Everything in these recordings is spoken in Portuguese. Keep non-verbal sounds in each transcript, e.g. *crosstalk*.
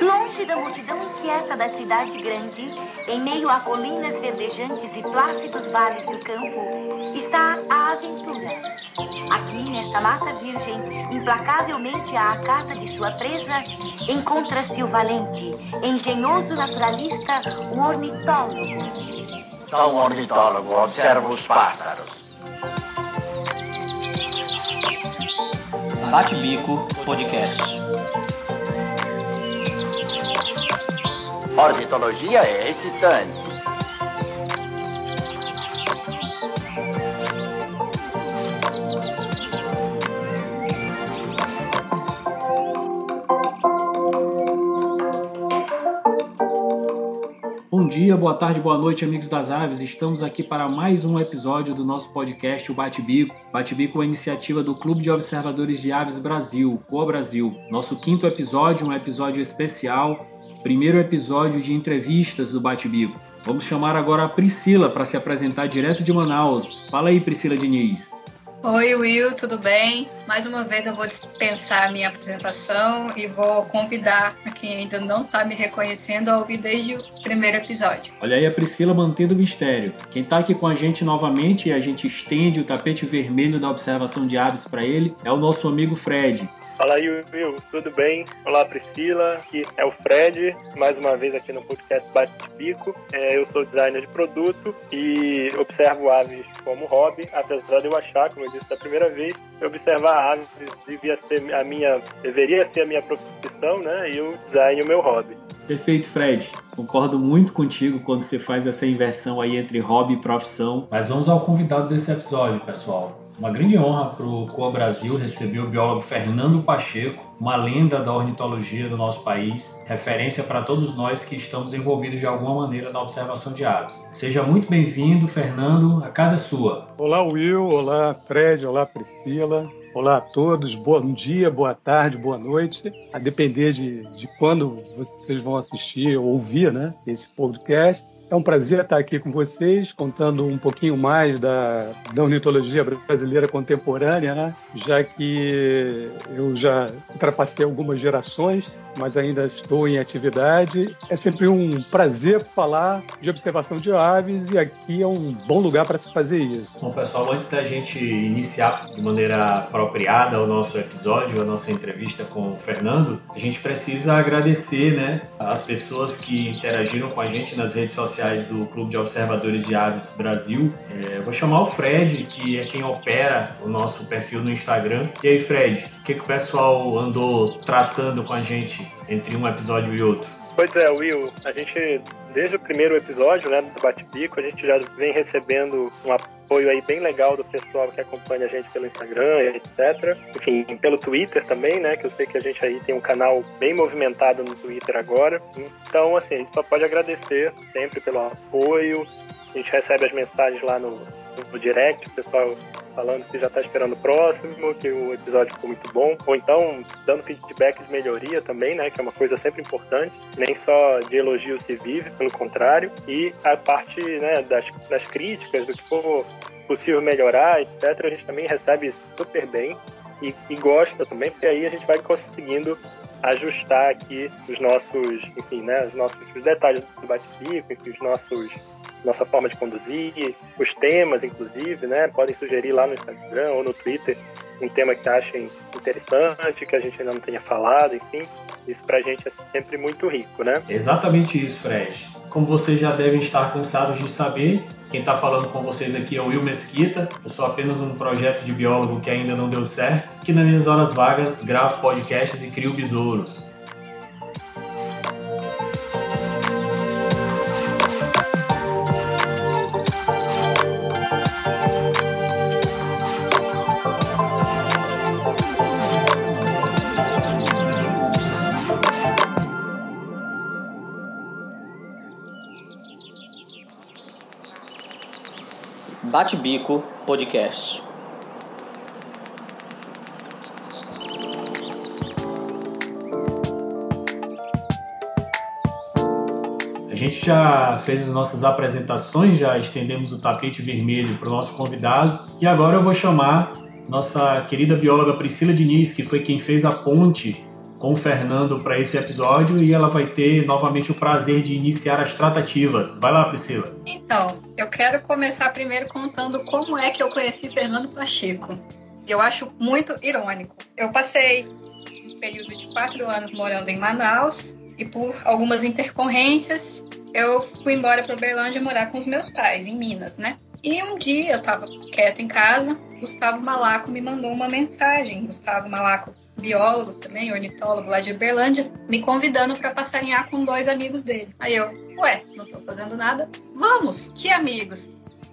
Longe da multidão inquieta da cidade grande, em meio a colinas verdejantes e plácidos vales do campo, está a aventura. Aqui, nesta mata virgem, implacavelmente à casa de sua presa, encontra-se o valente, engenhoso naturalista, o ornitólogo. Sou um ornitólogo, observo os pássaros. Bate-Bico Podcast. Ornitologia é excitante. Bom dia, boa tarde, boa noite, amigos das aves. Estamos aqui para mais um episódio do nosso podcast, o Bate-Bico. Bate-Bico é uma iniciativa do Clube de Observadores de Aves Brasil, COA Brasil. Nosso quinto episódio, um episódio especial, primeiro episódio de entrevistas do Bate-Bico. Vamos chamar agora a Priscila para se apresentar direto de Manaus. Fala aí, Priscila Diniz. Oi, Will, tudo bem? Mais uma vez eu vou dispensar a minha apresentação e vou convidar a quem ainda não está me reconhecendo a ouvir desde o primeiro episódio. Olha aí a Priscila mantendo o mistério. Quem está aqui com a gente novamente e a gente estende o tapete vermelho da observação de aves para ele é o nosso amigo Fred. Fala aí, Will, tudo bem? Olá, Priscila, aqui é o Fred, mais uma vez aqui no podcast Bate Bico. É, eu sou designer de produto e observo aves como hobby, apesar de eu achar, como eu disse da primeira vez, observar aves devia ser a minha, deveria ser a minha profissão, né? E o design o meu hobby. Perfeito, Fred. Concordo muito contigo quando você faz essa inversão aí entre hobby e profissão. Mas vamos ao convidado desse episódio, pessoal. Uma grande honra para o Coa Brasil receber o biólogo Fernando Pacheco, uma lenda da ornitologia do nosso país, referência para todos nós que estamos envolvidos de alguma maneira na observação de aves. Seja muito bem-vindo, Fernando, a casa é sua. Olá, Will, olá, Fred, olá, Priscila. Olá a todos, bom dia, boa tarde, boa noite. A depender de, de quando vocês vão assistir ou ouvir né, esse podcast. É um prazer estar aqui com vocês, contando um pouquinho mais da, da ornitologia brasileira contemporânea, né? já que eu já ultrapassei algumas gerações, mas ainda estou em atividade. É sempre um prazer falar de observação de aves e aqui é um bom lugar para se fazer isso. Bom, pessoal, antes da gente iniciar de maneira apropriada o nosso episódio, a nossa entrevista com o Fernando, a gente precisa agradecer né, as pessoas que interagiram com a gente nas redes sociais do Clube de Observadores de Aves Brasil. É, vou chamar o Fred, que é quem opera o nosso perfil no Instagram. E aí, Fred, o que, que o pessoal andou tratando com a gente entre um episódio e outro? Pois é, Will, a gente, desde o primeiro episódio né, do Bate-Pico, a gente já vem recebendo um apoio aí bem legal do pessoal que acompanha a gente pelo Instagram, etc. Enfim, pelo Twitter também, né, que eu sei que a gente aí tem um canal bem movimentado no Twitter agora. Então, assim, a gente só pode agradecer sempre pelo apoio. A gente recebe as mensagens lá no, no direct, o pessoal falando que já está esperando o próximo, que o episódio ficou muito bom, ou então dando feedback de melhoria também, né, que é uma coisa sempre importante, nem só de elogio se vive, pelo contrário, e a parte né, das, das críticas, do que for possível melhorar, etc., a gente também recebe super bem e, e gosta também, porque aí a gente vai conseguindo ajustar aqui os nossos, enfim, né, os nossos os detalhes do bate-pico, os nossos nossa forma de conduzir, os temas, inclusive, né? Podem sugerir lá no Instagram ou no Twitter um tema que achem interessante, que a gente ainda não tenha falado, enfim. Isso pra gente é sempre muito rico, né? Exatamente isso, Fred. Como vocês já devem estar cansados de saber, quem está falando com vocês aqui é o Will Mesquita. Eu sou apenas um projeto de biólogo que ainda não deu certo, que nas minhas horas vagas gravo podcasts e crio besouros. Bate Bico Podcast. A gente já fez as nossas apresentações, já estendemos o tapete vermelho para o nosso convidado e agora eu vou chamar nossa querida bióloga Priscila Diniz, que foi quem fez a ponte com o Fernando para esse episódio e ela vai ter novamente o prazer de iniciar as tratativas. Vai lá, Priscila. Então, eu quero começar primeiro contando como é que eu conheci Fernando Pacheco. Eu acho muito irônico. Eu passei um período de quatro anos morando em Manaus e por algumas intercorrências eu fui embora para Uberlândia morar com os meus pais, em Minas, né? E um dia eu estava quieta em casa, Gustavo Malaco me mandou uma mensagem. Gustavo Malaco, biólogo também, ornitólogo lá de Uberlândia, me convidando para passarinhar com dois amigos dele. Aí eu, ué, não estou fazendo nada. Vamos, que amigos?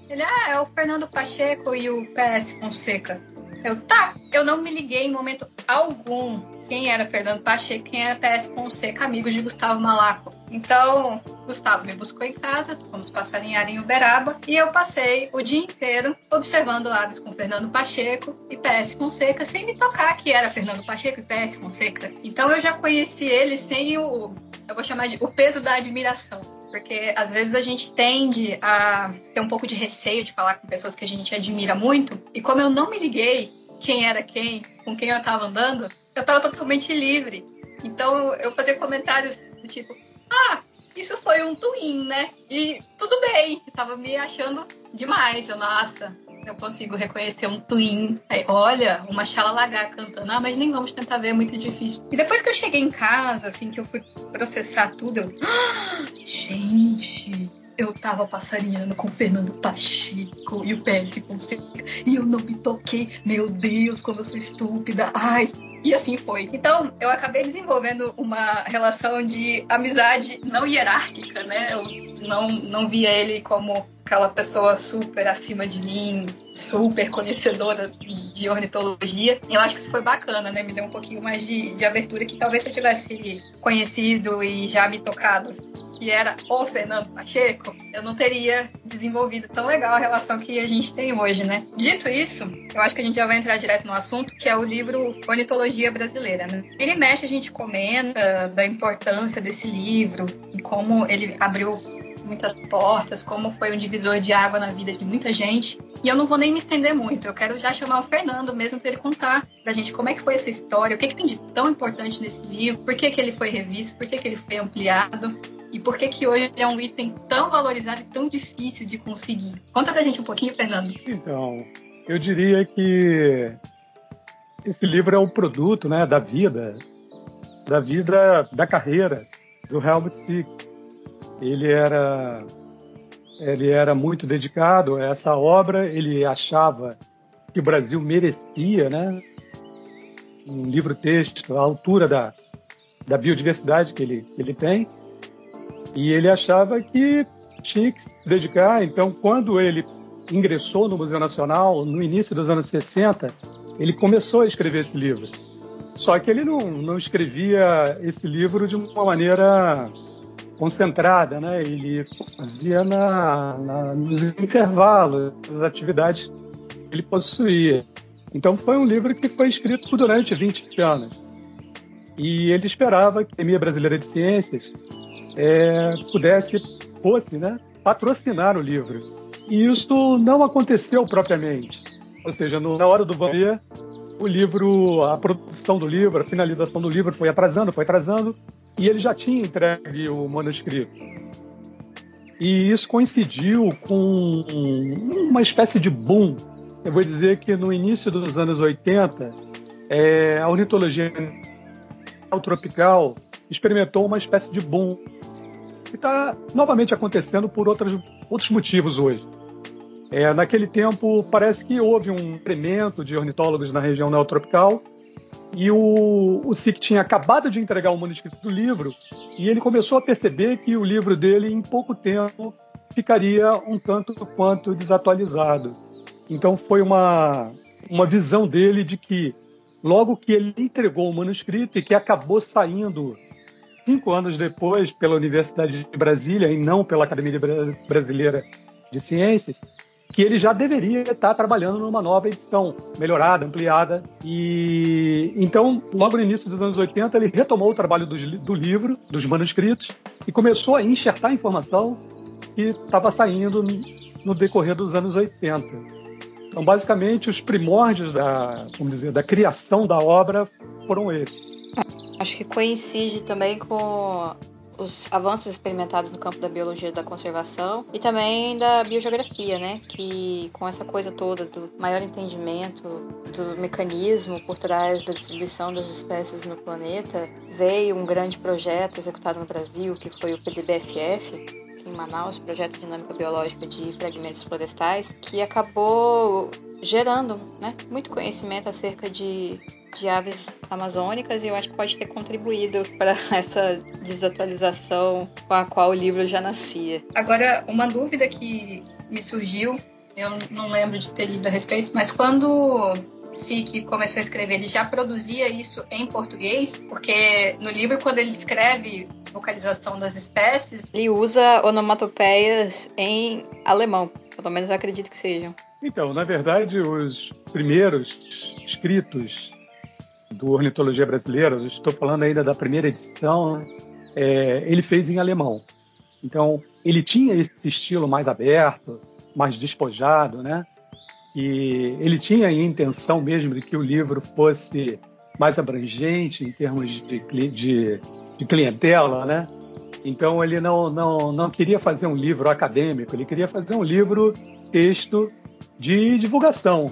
Ele, ah, é o Fernando Pacheco e o PS Fonseca. Eu, tá, eu não me liguei em momento algum quem era Fernando Pacheco, quem era PS Fonseca, amigos de Gustavo Malaco. Então, Gustavo me buscou em casa, fomos passarinhar em Uberaba e eu passei o dia inteiro observando aves com Fernando Pacheco e PS Fonseca sem me tocar que era Fernando Pacheco e PS Fonseca. Então eu já conheci ele sem o, eu vou chamar de o peso da admiração porque às vezes a gente tende a ter um pouco de receio de falar com pessoas que a gente admira muito, e como eu não me liguei quem era quem, com quem eu estava andando, eu estava totalmente livre. Então eu fazia comentários do tipo: ah, isso foi um twin, né? E tudo bem, eu tava me achando demais. Eu, nossa, eu consigo reconhecer um twin. Aí, olha, uma xalalagá cantando. Ah, mas nem vamos tentar ver, é muito difícil. E depois que eu cheguei em casa, assim, que eu fui processar tudo, eu. *gasps* Gente, eu tava passarinhando com o Fernando Pacheco e o PS Fonseca e eu não me toquei. Meu Deus, como eu sou estúpida. Ai. E assim foi. Então, eu acabei desenvolvendo uma relação de amizade não hierárquica, né? Eu não, não via ele como aquela pessoa super acima de mim, super conhecedora de ornitologia. Eu acho que isso foi bacana, né? Me deu um pouquinho mais de, de abertura que talvez se eu tivesse conhecido e já me tocado que era o Fernando Pacheco, eu não teria desenvolvido tão legal a relação que a gente tem hoje, né? Dito isso, eu acho que a gente já vai entrar direto no assunto, que é o livro Ornitologia Brasileira, né? Ele mexe, a gente comenta da importância desse livro e como ele abriu muitas portas, como foi um divisor de água na vida de muita gente. E eu não vou nem me estender muito, eu quero já chamar o Fernando mesmo para ele contar da gente como é que foi essa história, o que, que tem de tão importante nesse livro, por que, que ele foi revisto, por que, que ele foi ampliado e por que que hoje é um item tão valorizado e tão difícil de conseguir? Conta pra gente um pouquinho, Fernando. Então, eu diria que esse livro é um produto né, da vida, da vida, da carreira do Helmut Sick. Ele era, ele era muito dedicado a essa obra, ele achava que o Brasil merecia né, um livro-texto à altura da, da biodiversidade que ele, ele tem. E ele achava que tinha que se dedicar. Então, quando ele ingressou no Museu Nacional, no início dos anos 60, ele começou a escrever esse livro. Só que ele não, não escrevia esse livro de uma maneira concentrada, né? Ele fazia na, na, nos intervalos das atividades que ele possuía. Então foi um livro que foi escrito durante 20 anos. E ele esperava que a Academia Brasileira de Ciências é, pudesse, fosse, né, patrocinar o livro. E isso não aconteceu propriamente. Ou seja, no, na hora do vender, o livro, a produção do livro, a finalização do livro foi atrasando, foi atrasando, e ele já tinha entregue o manuscrito. E isso coincidiu com uma espécie de boom. Eu vou dizer que no início dos anos 80, é, a ornitologia tropical experimentou uma espécie de boom que está novamente acontecendo por outros, outros motivos hoje. É, naquele tempo, parece que houve um incremento de ornitólogos na região neotropical e o, o tinha acabado de entregar o manuscrito do livro e ele começou a perceber que o livro dele, em pouco tempo, ficaria um tanto quanto desatualizado. Então, foi uma, uma visão dele de que, logo que ele entregou o manuscrito e que acabou saindo cinco anos depois pela Universidade de Brasília e não pela Academia Brasileira de Ciências, que ele já deveria estar trabalhando numa nova edição, melhorada, ampliada. E então, logo no início dos anos 80, ele retomou o trabalho do, do livro, dos manuscritos, e começou a enxertar informação que estava saindo no decorrer dos anos 80. Então, basicamente, os primórdios da, vamos dizer, da criação da obra foram esses. Acho que coincide também com os avanços experimentados no campo da biologia da conservação e também da biogeografia, né? Que com essa coisa toda do maior entendimento do mecanismo por trás da distribuição das espécies no planeta, veio um grande projeto executado no Brasil, que foi o PDBFF, em Manaus, Projeto de Dinâmica Biológica de Fragmentos Florestais, que acabou gerando né, muito conhecimento acerca de de aves amazônicas e eu acho que pode ter contribuído *laughs* para essa desatualização com a qual o livro já nascia. Agora, uma dúvida que me surgiu, eu não lembro de ter lido a respeito, mas quando SIC começou a escrever, ele já produzia isso em português? Porque no livro, quando ele escreve vocalização das espécies, ele usa onomatopeias em alemão. Pelo menos eu acredito que sejam. Então, na verdade, os primeiros escritos do Ornitologia Brasileira, estou falando ainda da primeira edição, é, ele fez em alemão. Então, ele tinha esse estilo mais aberto, mais despojado, né? E ele tinha a intenção mesmo de que o livro fosse mais abrangente em termos de, de, de clientela, né? Então ele não, não, não queria fazer um livro acadêmico, ele queria fazer um livro texto de divulgação,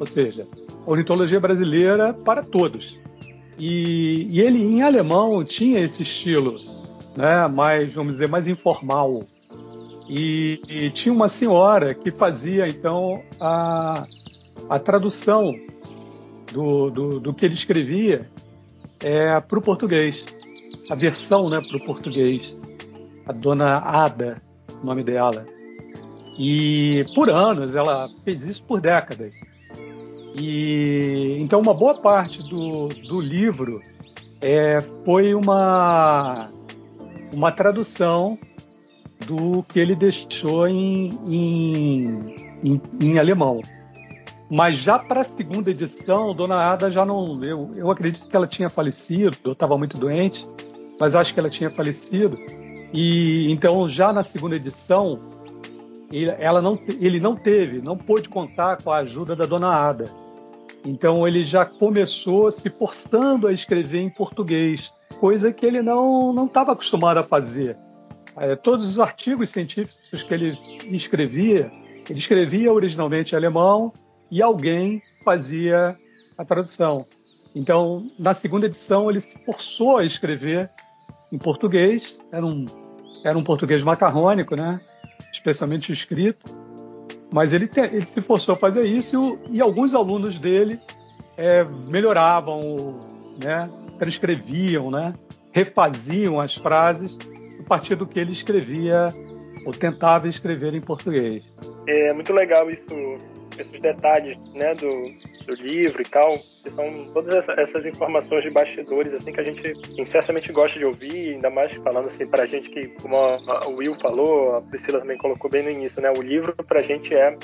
ou seja, ornitologia brasileira para todos. E, e, ele em alemão tinha esse estilo, né, mais vamos dizer mais informal. E, e tinha uma senhora que fazia então a, a tradução do, do, do que ele escrevia é, para o português, a versão né, para o português. A dona Ada, o nome dela. E por anos, ela fez isso por décadas. E então uma boa parte do, do livro é, foi uma, uma tradução do que ele deixou em, em, em, em alemão. Mas já para a segunda edição, Dona Ada já não. Eu, eu acredito que ela tinha falecido, eu estava muito doente, mas acho que ela tinha falecido. E então, já na segunda edição, ele, ela não, ele não teve, não pôde contar com a ajuda da Dona Ada. Então ele já começou se forçando a escrever em português, coisa que ele não estava acostumado a fazer. É, todos os artigos científicos que ele escrevia, ele escrevia originalmente em alemão e alguém fazia a tradução. Então, na segunda edição, ele se forçou a escrever em português, era um, era um português macarrônico, né? especialmente escrito, mas ele, te, ele se forçou a fazer isso e, e alguns alunos dele é, melhoravam, né, transcreviam, né, refaziam as frases a partir do que ele escrevia ou tentava escrever em português. É muito legal isso, esses detalhes né, do, do livro e tal, que são todas essa, essas informações de bastidores assim que a gente incessantemente gosta de ouvir, ainda mais falando assim pra gente que, como a, o Will falou, a Priscila também colocou bem no início, né? O livro pra gente é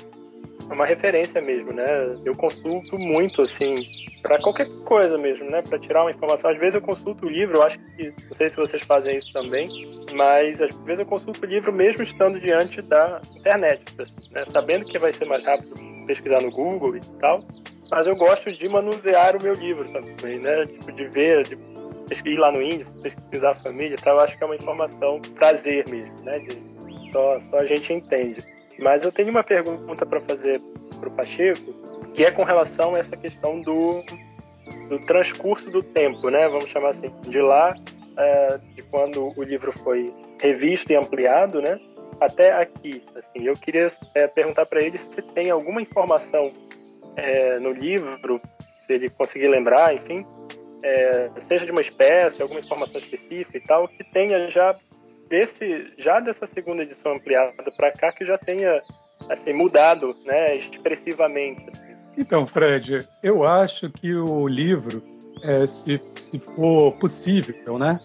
uma referência mesmo, né? Eu consulto muito, assim, para qualquer coisa mesmo, né? Para tirar uma informação. Às vezes eu consulto o livro, eu acho que, não sei se vocês fazem isso também, mas às vezes eu consulto o livro mesmo estando diante da internet, né? sabendo que vai ser mais rápido pesquisar no Google e tal mas eu gosto de manusear o meu livro também, né? Tipo, de ver, de ir lá no índice, pesquisar a família e tal, eu acho que é uma informação prazer mesmo, né? De, só, só a gente entende. Mas eu tenho uma pergunta para fazer para o Pacheco, que é com relação a essa questão do, do transcurso do tempo, né? Vamos chamar assim, de lá, é, de quando o livro foi revisto e ampliado, né? Até aqui, assim, eu queria é, perguntar para ele se tem alguma informação é, no livro, se ele conseguir lembrar, enfim, é, seja de uma espécie, alguma informação específica e tal, que tenha já desse, já dessa segunda edição ampliada para cá, que já tenha assim mudado, né, expressivamente. Assim. Então, Fred, eu acho que o livro, é, se, se for possível, né,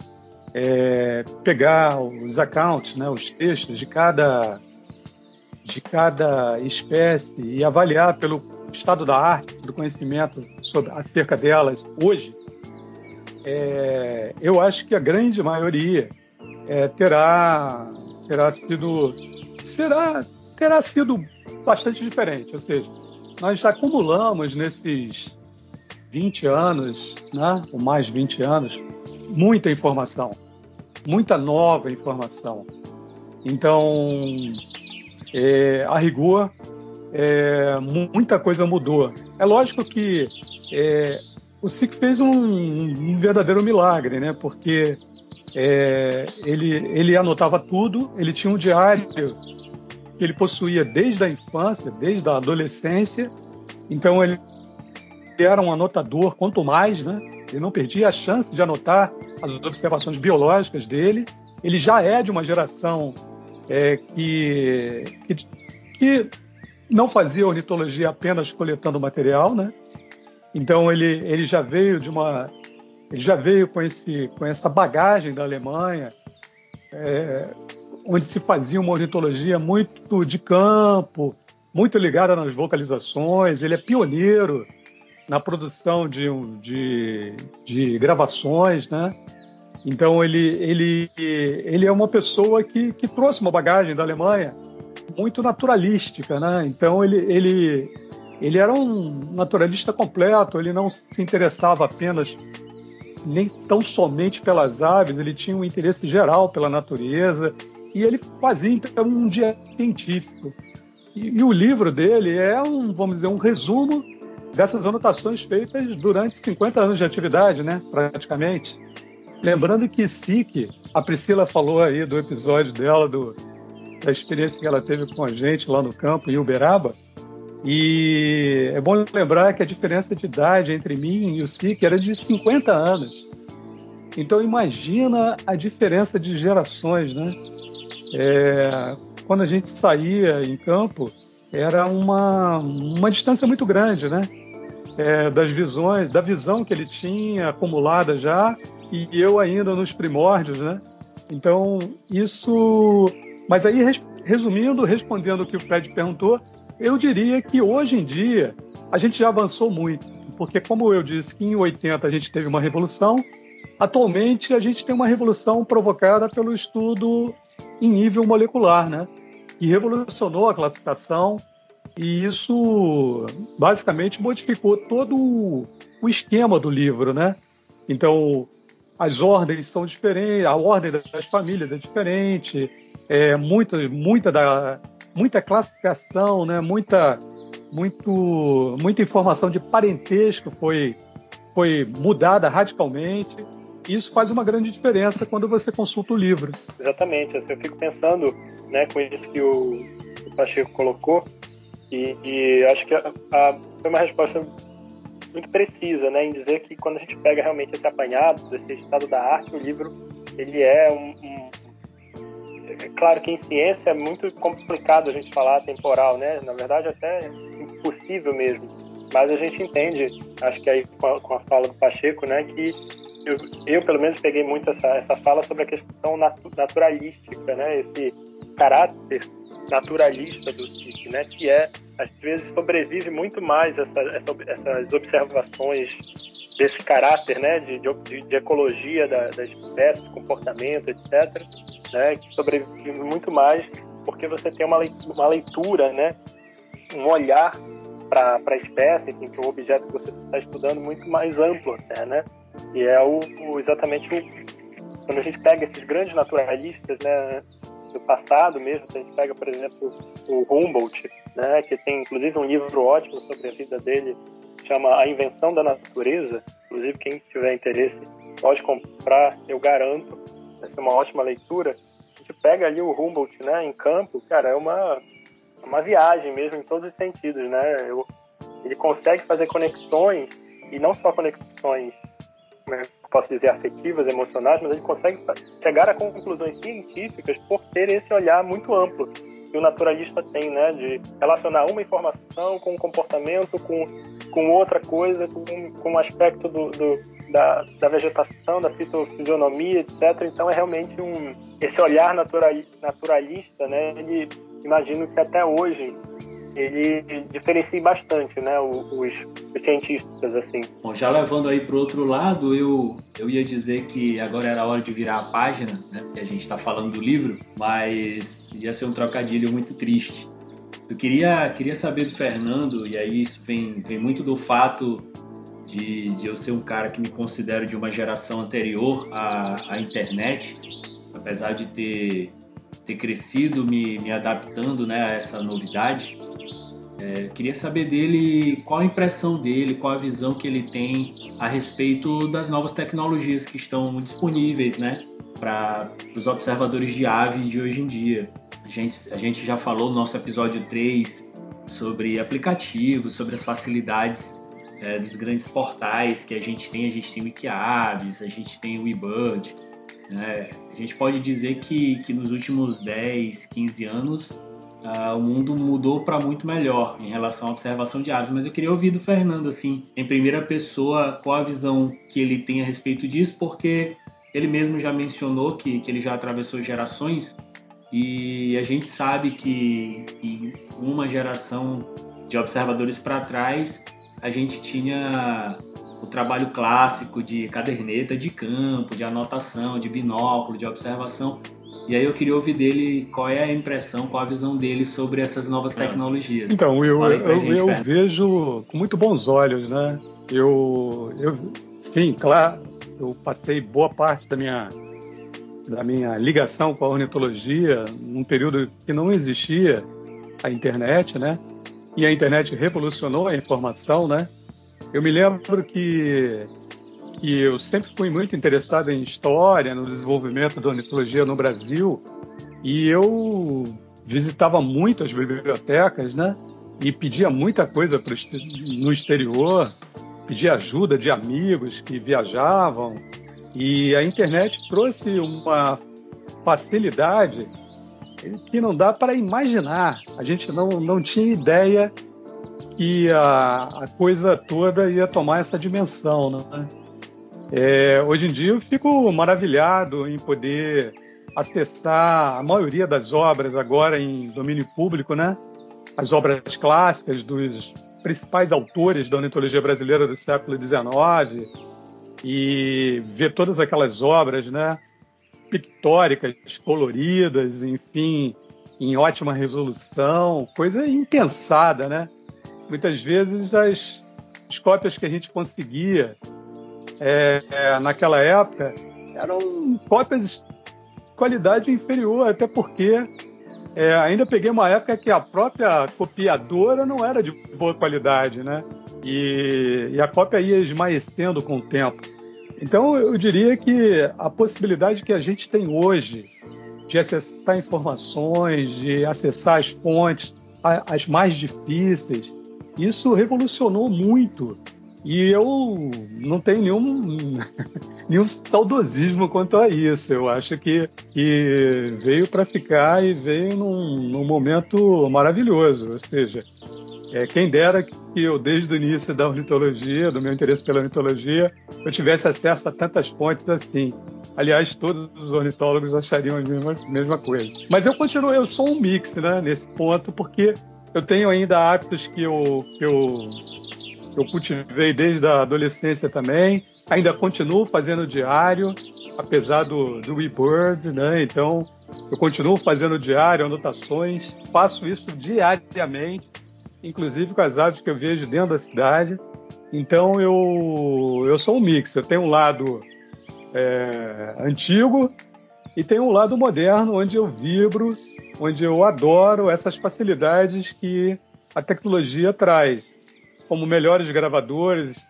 é, pegar os accounts, né, os textos de cada de cada espécie e avaliar pelo estado da arte, do conhecimento sobre, acerca delas hoje, é, eu acho que a grande maioria é, terá, terá sido será, terá sido bastante diferente. Ou seja, nós acumulamos nesses 20 anos, né, ou mais 20 anos, muita informação, muita nova informação. Então, é, a rigor, é, muita coisa mudou. É lógico que é, o SIC fez um, um, verdadeiro milagre, né? Porque é, ele, ele anotava tudo, ele tinha um diário que ele possuía desde a infância, desde a adolescência. Então ele era um anotador, quanto mais, né? Ele não perdia a chance de anotar as observações biológicas dele. Ele já é de uma geração é, que, que, que não fazia ornitologia apenas coletando material, né? Então ele, ele já veio de uma ele já veio com esse com essa bagagem da Alemanha, é, onde se fazia uma ornitologia muito de campo, muito ligada nas vocalizações. Ele é pioneiro na produção de, de, de gravações, né? Então ele, ele, ele é uma pessoa que, que trouxe uma bagagem da Alemanha muito naturalística, né? Então ele, ele, ele era um naturalista completo, ele não se interessava apenas nem tão somente pelas aves, ele tinha um interesse geral pela natureza e ele fazia então um dia científico. E, e o livro dele é um, vamos dizer, um resumo dessas anotações feitas durante 50 anos de atividade, né, praticamente. Lembrando que SIC, a Priscila falou aí do episódio dela, do, da experiência que ela teve com a gente lá no campo, em Uberaba, e é bom lembrar que a diferença de idade entre mim e o SIC era de 50 anos. Então imagina a diferença de gerações, né? É, quando a gente saía em campo, era uma, uma distância muito grande, né? é, das visões, da visão que ele tinha acumulada já, e eu ainda nos primórdios, né? Então, isso. Mas aí, resumindo, respondendo o que o Fred perguntou, eu diria que hoje em dia a gente já avançou muito, porque, como eu disse, que em 80 a gente teve uma revolução, atualmente a gente tem uma revolução provocada pelo estudo em nível molecular, né? Que revolucionou a classificação, e isso basicamente modificou todo o esquema do livro, né? Então, as ordens são diferentes, a ordem das famílias é diferente, é muita, muita da muita classificação, né? Muita muito muita informação de parentesco foi foi mudada radicalmente. E isso faz uma grande diferença quando você consulta o livro. Exatamente. Assim, eu fico pensando, né, com isso que o, o Pacheco colocou, e, e acho que a, a, foi uma resposta muito precisa, né, em dizer que quando a gente pega realmente esse apanhado, desse estado da arte, o livro ele é um, um claro que em ciência é muito complicado a gente falar temporal, né? Na verdade, até impossível mesmo. Mas a gente entende, acho que aí com a, com a fala do Pacheco, né, que eu, eu, pelo menos peguei muito essa, essa fala sobre a questão naturalística, né? Esse caráter naturalista do SIC, né? Que é, às vezes, sobrevive muito mais essa, essa, essas observações desse caráter, né? De, de, de ecologia da, da espécie, de comportamento, etc. Né? Que sobrevive muito mais porque você tem uma leitura, uma leitura né? Um olhar para a espécie, enfim, para o objeto que você está estudando muito mais amplo, até, né? E é o, o exatamente o, quando a gente pega esses grandes naturalistas, né? do passado mesmo. A gente pega, por exemplo, o Humboldt, né, que tem inclusive um livro ótimo sobre a vida dele, chama A Invenção da Natureza. Inclusive, quem tiver interesse pode comprar, eu garanto. Ser uma ótima leitura. A gente pega ali o Humboldt né, em campo, cara, é uma, uma viagem mesmo em todos os sentidos. Né? Eu, ele consegue fazer conexões, e não só conexões como é posso dizer, afetivas, emocionais, mas ele consegue chegar a conclusões científicas por ter esse olhar muito amplo que o naturalista tem, né, de relacionar uma informação com um comportamento, com, com outra coisa, com, com um aspecto do, do da, da, vegetação, da fitofisionomia, etc. Então é realmente um esse olhar naturalista, né? Ele imagino que até hoje ele diferencia bastante, né, os, os, cientistas, assim. Bom, já levando aí para outro lado, eu, eu ia dizer que agora era hora de virar a página, né, porque a gente está falando do livro, mas ia ser um trocadilho muito triste. Eu queria, queria saber do Fernando, e aí isso vem, vem muito do fato de, de eu ser um cara que me considero de uma geração anterior à, à internet, apesar de ter, ter crescido me, me adaptando né, a essa novidade. É, queria saber dele qual a impressão dele, qual a visão que ele tem a respeito das novas tecnologias que estão disponíveis né, para os observadores de aves de hoje em dia. A gente, a gente já falou no nosso episódio 3 sobre aplicativos, sobre as facilidades é, dos grandes portais que a gente tem. A gente tem o Wikiaves, a gente tem o eBird. Né? A gente pode dizer que, que nos últimos 10, 15 anos uh, o mundo mudou para muito melhor em relação à observação de aves. Mas eu queria ouvir do Fernando, assim, em primeira pessoa, qual a visão que ele tem a respeito disso, porque ele mesmo já mencionou que, que ele já atravessou gerações e a gente sabe que, que uma geração de observadores para trás a gente tinha o trabalho clássico de caderneta de campo, de anotação, de binóculo, de observação. E aí eu queria ouvir dele qual é a impressão, qual a visão dele sobre essas novas é. tecnologias. Então, eu, eu, gente, eu vejo com muito bons olhos, né? Eu, eu, sim, claro, eu passei boa parte da minha da minha ligação com a ornitologia num período que não existia a internet, né? E a internet revolucionou a informação, né? Eu me lembro que que eu sempre fui muito interessado em história, no desenvolvimento da ornitologia no Brasil, e eu visitava muito as bibliotecas, né? E pedia muita coisa pro, no exterior, pedia ajuda de amigos que viajavam, e a internet trouxe uma facilidade que não dá para imaginar. A gente não, não tinha ideia que a, a coisa toda ia tomar essa dimensão. Né? É, hoje em dia eu fico maravilhado em poder acessar a maioria das obras agora em domínio público, né? As obras clássicas dos principais autores da ornitologia brasileira do século XIX, e ver todas aquelas obras, né, pictóricas, coloridas, enfim, em ótima resolução, coisa intensada, né? Muitas vezes as, as cópias que a gente conseguia é, é, naquela época eram cópias de qualidade inferior, até porque é, ainda peguei uma época que a própria copiadora não era de boa qualidade, né? E, e a cópia ia esmaecendo com o tempo. Então, eu diria que a possibilidade que a gente tem hoje de acessar informações, de acessar as fontes, as mais difíceis, isso revolucionou muito. E eu não tenho nenhum, *laughs* nenhum saudosismo quanto a isso. Eu acho que, que veio para ficar e veio num, num momento maravilhoso. Ou seja, é, quem dera que eu, desde o início da ornitologia, do meu interesse pela ornitologia, eu tivesse acesso a tantas fontes assim. Aliás, todos os ornitólogos achariam a mesma, mesma coisa. Mas eu continuo, eu sou um mix, né, nesse ponto, porque eu tenho ainda hábitos que eu, que eu, eu cultivei desde a adolescência também. Ainda continuo fazendo diário, apesar do, do eBird, né? Então, eu continuo fazendo diário, anotações, faço isso diariamente inclusive com as aves que eu vejo dentro da cidade. Então eu, eu sou um mix. Eu tenho um lado é, antigo e tenho um lado moderno, onde eu vibro, onde eu adoro essas facilidades que a tecnologia traz, como melhores gravadores,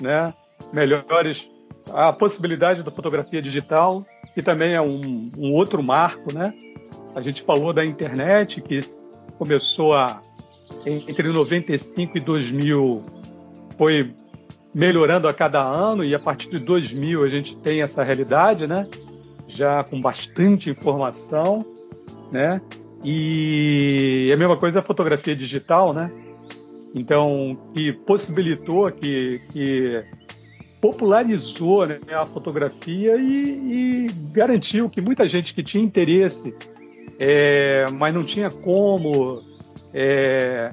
né? melhores a possibilidade da fotografia digital, que também é um, um outro marco, né? A gente falou da internet que começou a entre 95 e 2000 foi melhorando a cada ano e a partir de 2000 a gente tem essa realidade, né? Já com bastante informação, né? E a mesma coisa a fotografia digital, né? Então, que possibilitou, que, que popularizou né, a fotografia e, e, garantiu que muita gente que tinha interesse, é, mas não tinha como é,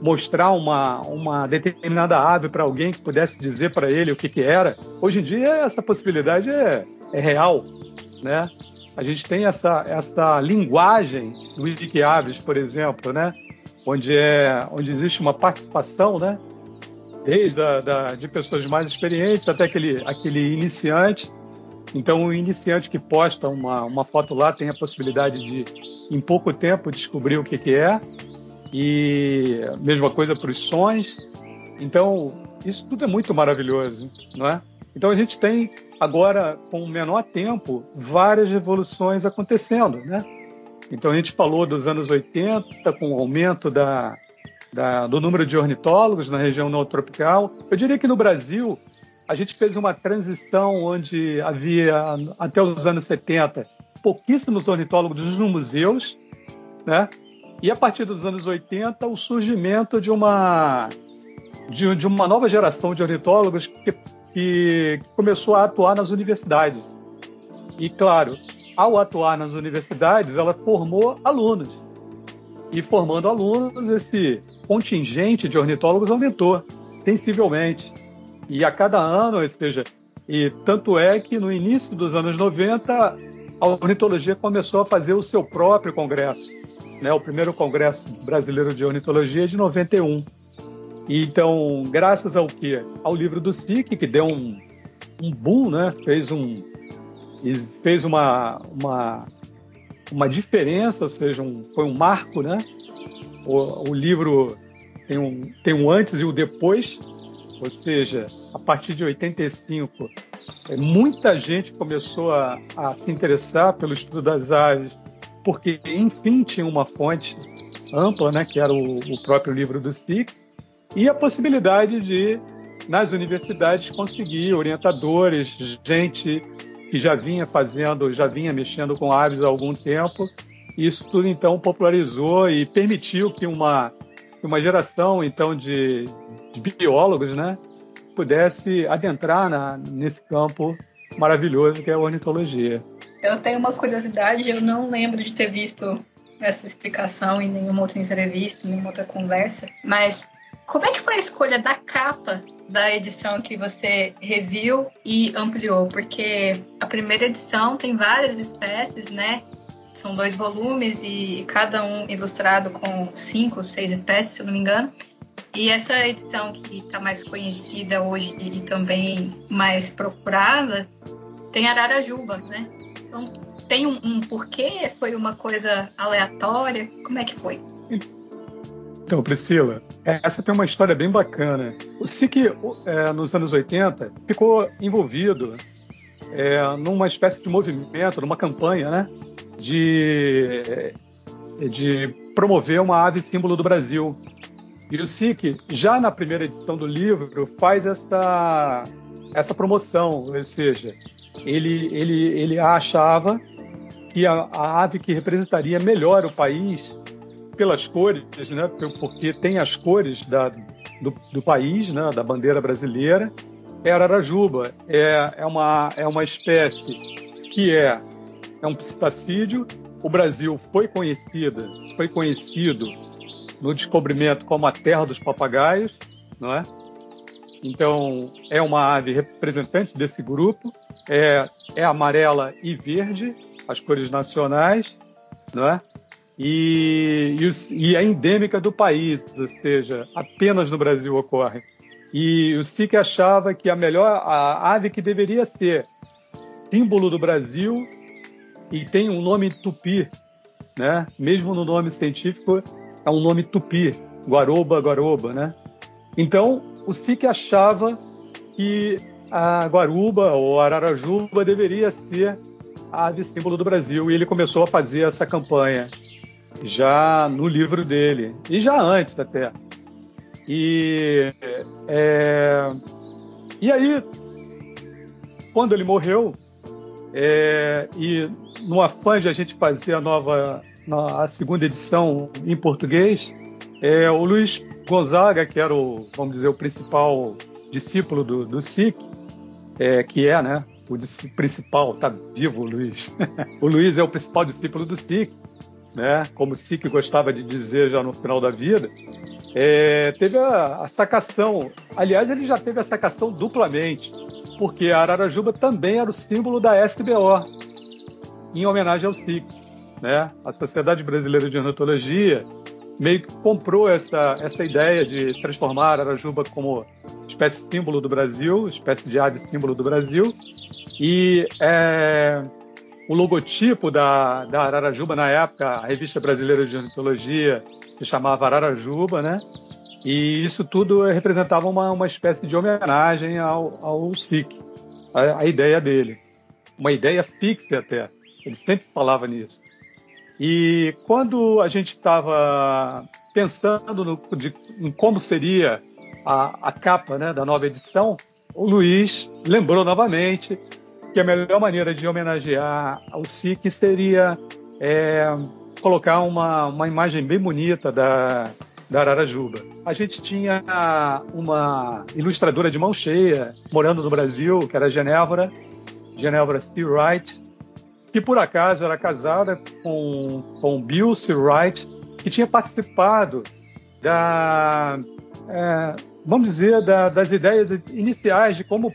mostrar uma, uma determinada ave para alguém que pudesse dizer para ele o que, que era. Hoje em dia, essa possibilidade é, é real, né? A gente tem essa, essa linguagem do Wikiaves, por exemplo, né? onde, é, onde existe uma participação né? desde a, da, de pessoas mais experientes até aquele, aquele iniciante. Então, o iniciante que posta uma, uma foto lá tem a possibilidade de, em pouco tempo, descobrir o que, que é. E mesma coisa para os sons. Então, isso tudo é muito maravilhoso, não é? Então, a gente tem agora, com menor tempo, várias revoluções acontecendo, né? Então, a gente falou dos anos 80, com o aumento da, da, do número de ornitólogos na região neotropical. Eu diria que no Brasil, a gente fez uma transição onde havia, até os anos 70, pouquíssimos ornitólogos nos museus, né? E a partir dos anos 80, o surgimento de uma, de, de uma nova geração de ornitólogos que, que começou a atuar nas universidades. E, claro, ao atuar nas universidades, ela formou alunos. E formando alunos, esse contingente de ornitólogos aumentou sensivelmente. E a cada ano, ou seja, e tanto é que no início dos anos 90, a ornitologia começou a fazer o seu próprio congresso, né? O primeiro congresso brasileiro de ornitologia de 91. E então, graças ao que ao livro do SIC, que deu um, um boom, né? Fez um fez uma, uma uma diferença, ou seja, um, foi um marco, né? O, o livro tem um, tem um antes e o um depois, ou seja, a partir de 85, é, muita gente começou a, a se interessar pelo estudo das aves, porque, enfim, tinha uma fonte ampla, né, que era o, o próprio livro do SIC, e a possibilidade de, nas universidades, conseguir orientadores, gente que já vinha fazendo, já vinha mexendo com aves há algum tempo. Isso tudo então popularizou e permitiu que uma uma geração então de, de biólogos, né, pudesse adentrar na, nesse campo maravilhoso que é a ornitologia. Eu tenho uma curiosidade, eu não lembro de ter visto essa explicação em nenhuma outra entrevista, em nenhuma outra conversa, mas como é que foi a escolha da capa da edição que você reviu e ampliou? Porque a primeira edição tem várias espécies, né? São dois volumes e cada um ilustrado com cinco, seis espécies, se eu não me engano. E essa edição que está mais conhecida hoje e também mais procurada tem Ararajuba, né? Então tem um, um porquê? Foi uma coisa aleatória? Como é que foi? *laughs* Então, Priscila, essa tem uma história bem bacana. O SIC, é, nos anos 80, ficou envolvido é, numa espécie de movimento, numa campanha, né? De, de promover uma ave símbolo do Brasil. E o SIC, já na primeira edição do livro, faz essa, essa promoção, ou seja, ele, ele, ele achava que a, a ave que representaria melhor o país pelas cores, né? Porque tem as cores da, do, do país, né? Da bandeira brasileira. É Ararajuba. É, é, uma, é uma espécie que é, é um psitacídeo. O Brasil foi conhecida, foi conhecido no descobrimento como a terra dos papagaios, não é? Então, é uma ave representante desse grupo, é, é amarela e verde, as cores nacionais, não é? E, e, e é endêmica do país, ou seja, apenas no Brasil ocorre. E o SIC achava que a melhor a ave que deveria ser símbolo do Brasil e tem um nome tupi, né? Mesmo no nome científico é um nome tupi, guaroba, guaroba, né? Então o SIC achava que a guaruba ou ararajuba deveria ser a ave símbolo do Brasil e ele começou a fazer essa campanha já no livro dele, e já antes até. E, é, e aí, quando ele morreu, é, e no afã de a gente fazer a nova, a segunda edição em português, é, o Luiz Gonzaga, que era o, vamos dizer, o principal discípulo do, do SIC, é, que é, né, o principal, tá vivo o Luiz. *laughs* o Luiz é o principal discípulo do SIC né, como Sique gostava de dizer já no final da vida, é, teve a, a, sacação. Aliás, ele já teve a sacação duplamente, porque a Ararajuba também era o símbolo da SBO, em homenagem ao SIC. Né? A Sociedade Brasileira de Ornitologia meio que comprou essa, essa ideia de transformar a Arajuba como espécie símbolo do Brasil, espécie de ave símbolo do Brasil. E é, o logotipo da, da Ararajuba, na época, a Revista Brasileira de Ornitologia se chamava Ararajuba, né? E isso tudo representava uma, uma espécie de homenagem ao, ao SIC, a, a ideia dele. Uma ideia fixa até. Ele sempre falava nisso. E quando a gente estava pensando no, de, em como seria a, a capa né, da nova edição, o Luiz lembrou novamente que a melhor maneira de homenagear o SIC seria é, colocar uma, uma imagem bem bonita da, da Ararajuba. A gente tinha uma ilustradora de mão cheia morando no Brasil, que era Genevra, Genevra C. Wright, que por acaso era casada com, com Bill C. Wright, que tinha participado da, é, vamos dizer, da, das ideias iniciais de como,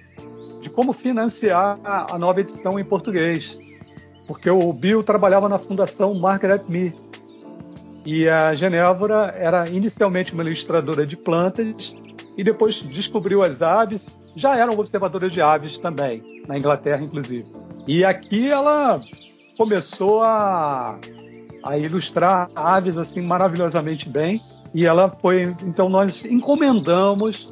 como financiar a, nova edição em português. Porque o Bill trabalhava na Fundação Margaret Mead. E a Genevra era inicialmente uma ilustradora de plantas e depois descobriu as aves. Já eram observadora de aves também, na Inglaterra, inclusive. E aqui ela começou a, a ilustrar aves assim maravilhosamente bem. E ela foi, então nós encomendamos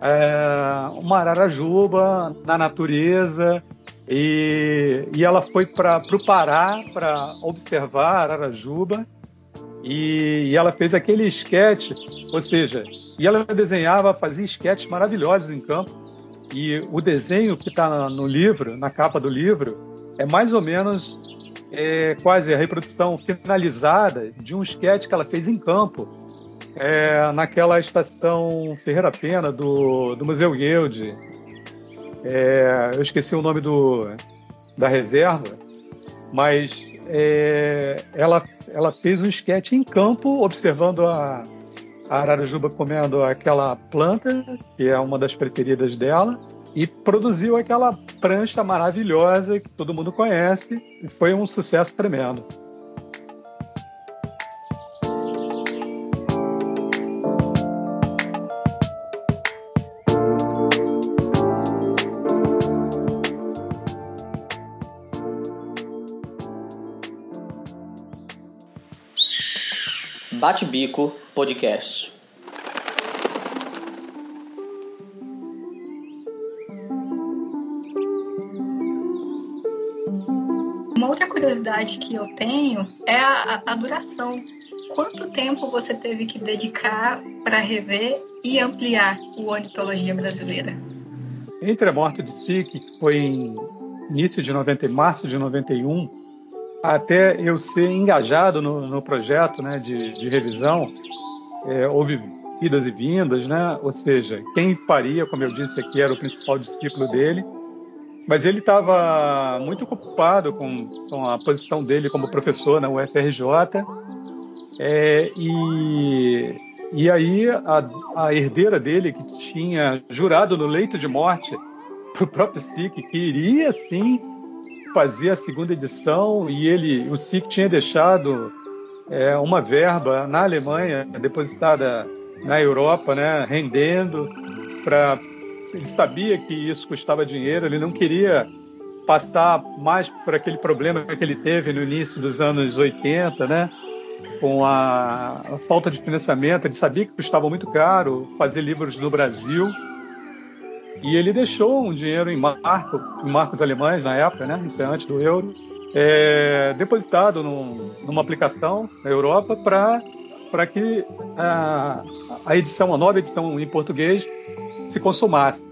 é, uma ararajuba na natureza e, e ela foi para o Pará para observar a ararajuba e, e, ela fez aquele esquete, ou seja, e ela desenhava, fazia esquetes maravilhosos em campo. E o desenho que está no livro, na capa do livro, é mais ou menos é, quase a reprodução finalizada de um esquete que ela fez em campo, é, naquela estação Ferreira Pena do, do Museu Guild. É, eu esqueci o nome do, da reserva, mas é, ela, ela fez um esquete em campo observando a, a Ararajuba comendo aquela planta, que é uma das preferidas dela, e produziu aquela prancha maravilhosa que todo mundo conhece, e foi um sucesso tremendo. Bate Bico Podcast. Uma outra curiosidade que eu tenho é a, a duração. Quanto tempo você teve que dedicar para rever e ampliar o Ornitologia Brasileira? Entre a morte de SIC, que foi em início de 90, março de 91, até eu ser engajado no, no projeto né, de, de revisão, é, houve idas e vindas, né? ou seja, quem faria, como eu disse aqui, era o principal discípulo dele, mas ele estava muito ocupado com, com, a posição dele como professor na UFRJ, é, e, e aí a, a herdeira dele, que tinha jurado no leito de morte para o próprio SIC, que iria sim fazia a segunda edição e ele, o SIC tinha deixado é, uma verba na Alemanha depositada na Europa, né, rendendo para ele sabia que isso custava dinheiro, ele não queria passar mais por aquele problema que ele teve no início dos anos 80, né? Com a, a falta de financiamento, ele sabia que custava muito caro fazer livros no Brasil e ele deixou um dinheiro em, marco, em marcos alemães na época, né? Isso é antes do euro, é, depositado num, numa aplicação na Europa para que a, a edição, a nova edição em português, se consumasse.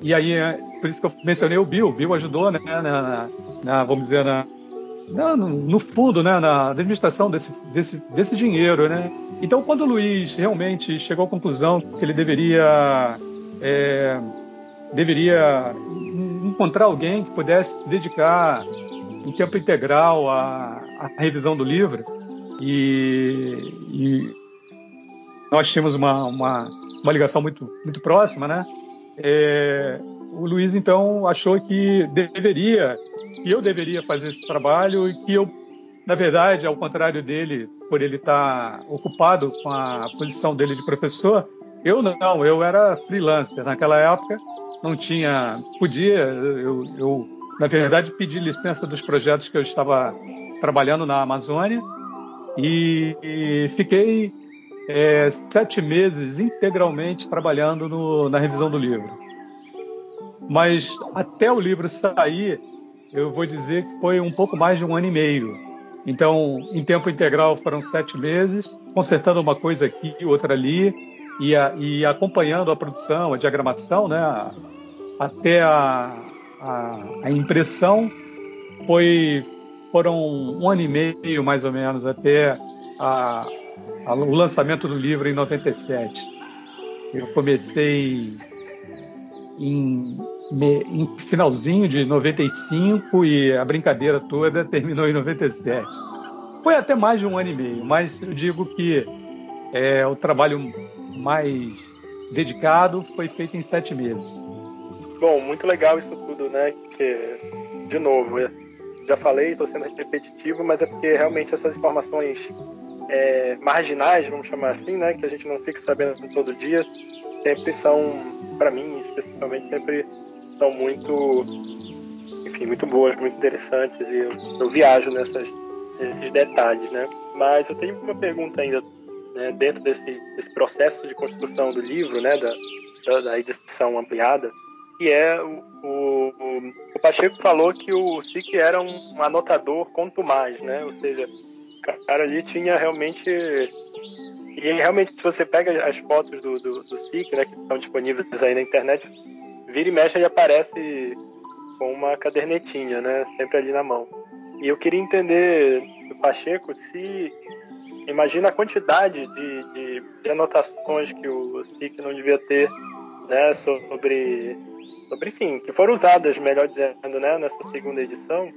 E aí, é, por isso que eu mencionei o Bill. O Bill ajudou, né? Na, na vamos dizer, na, na, no fundo, né, na administração desse, desse, desse dinheiro, né? Então, quando o Luiz realmente chegou à conclusão que ele deveria é, deveria encontrar alguém que pudesse se dedicar em tempo integral à, à revisão do livro. E, e nós tínhamos uma, uma, uma, ligação muito, muito próxima, né? É, o Luiz, então, achou que deveria, que eu deveria fazer esse trabalho e que eu, na verdade, ao contrário dele, por ele estar ocupado com a posição dele de professor, Eu não, eu era freelancer. Naquela época não tinha. Podia, eu, eu na verdade pedi licença dos projetos que eu estava trabalhando na Amazônia e, e fiquei é, sete meses integralmente trabalhando no, na revisão do livro. Mas até o livro sair, eu vou dizer que foi um pouco mais de um ano e meio. Então, em tempo integral foram sete meses, consertando uma coisa aqui, outra ali, e, a, e acompanhando a produção, a diagramação, né, até a, a, a, impressão. Foi, foram um ano e meio, mais ou menos, até a, o lançamento do livro em 97. Eu comecei em em finalzinho de 95 e a brincadeira toda *laughs* terminou em 97. Foi até mais de um ano e meio, mas eu digo que é, o trabalho mais dedicado foi feito em sete meses. Bom, muito legal isso tudo, né? Que, de novo, já falei, estou sendo repetitivo, mas é porque realmente essas informações é, marginais, vamos chamar assim, né? Que a gente não fica sabendo todo dia, sempre são, para mim, especificamente, sempre são muito, enfim, muito boas, muito interessantes e eu, eu viajo nessas, nesses detalhes, né? Mas eu tenho uma pergunta ainda né, dentro desse, desse, processo de construção do livro, né, da, da edição ampliada, que é o, o, o, Pacheco falou que o SIC era um, um anotador quanto mais, né? Ou seja, o cara ali tinha realmente e realmente, se você pega as fotos do, do, do né, que estão disponíveis aí na internet, vira e mexe ele aparece com uma cadernetinha, né? Sempre ali na mão. E eu queria entender do Pacheco se imagina a quantidade de, de, de anotações que o SIC não devia ter, né? Sobre, sobre, enfim, que foram usadas, melhor dizendo, né? Nessa segunda edição.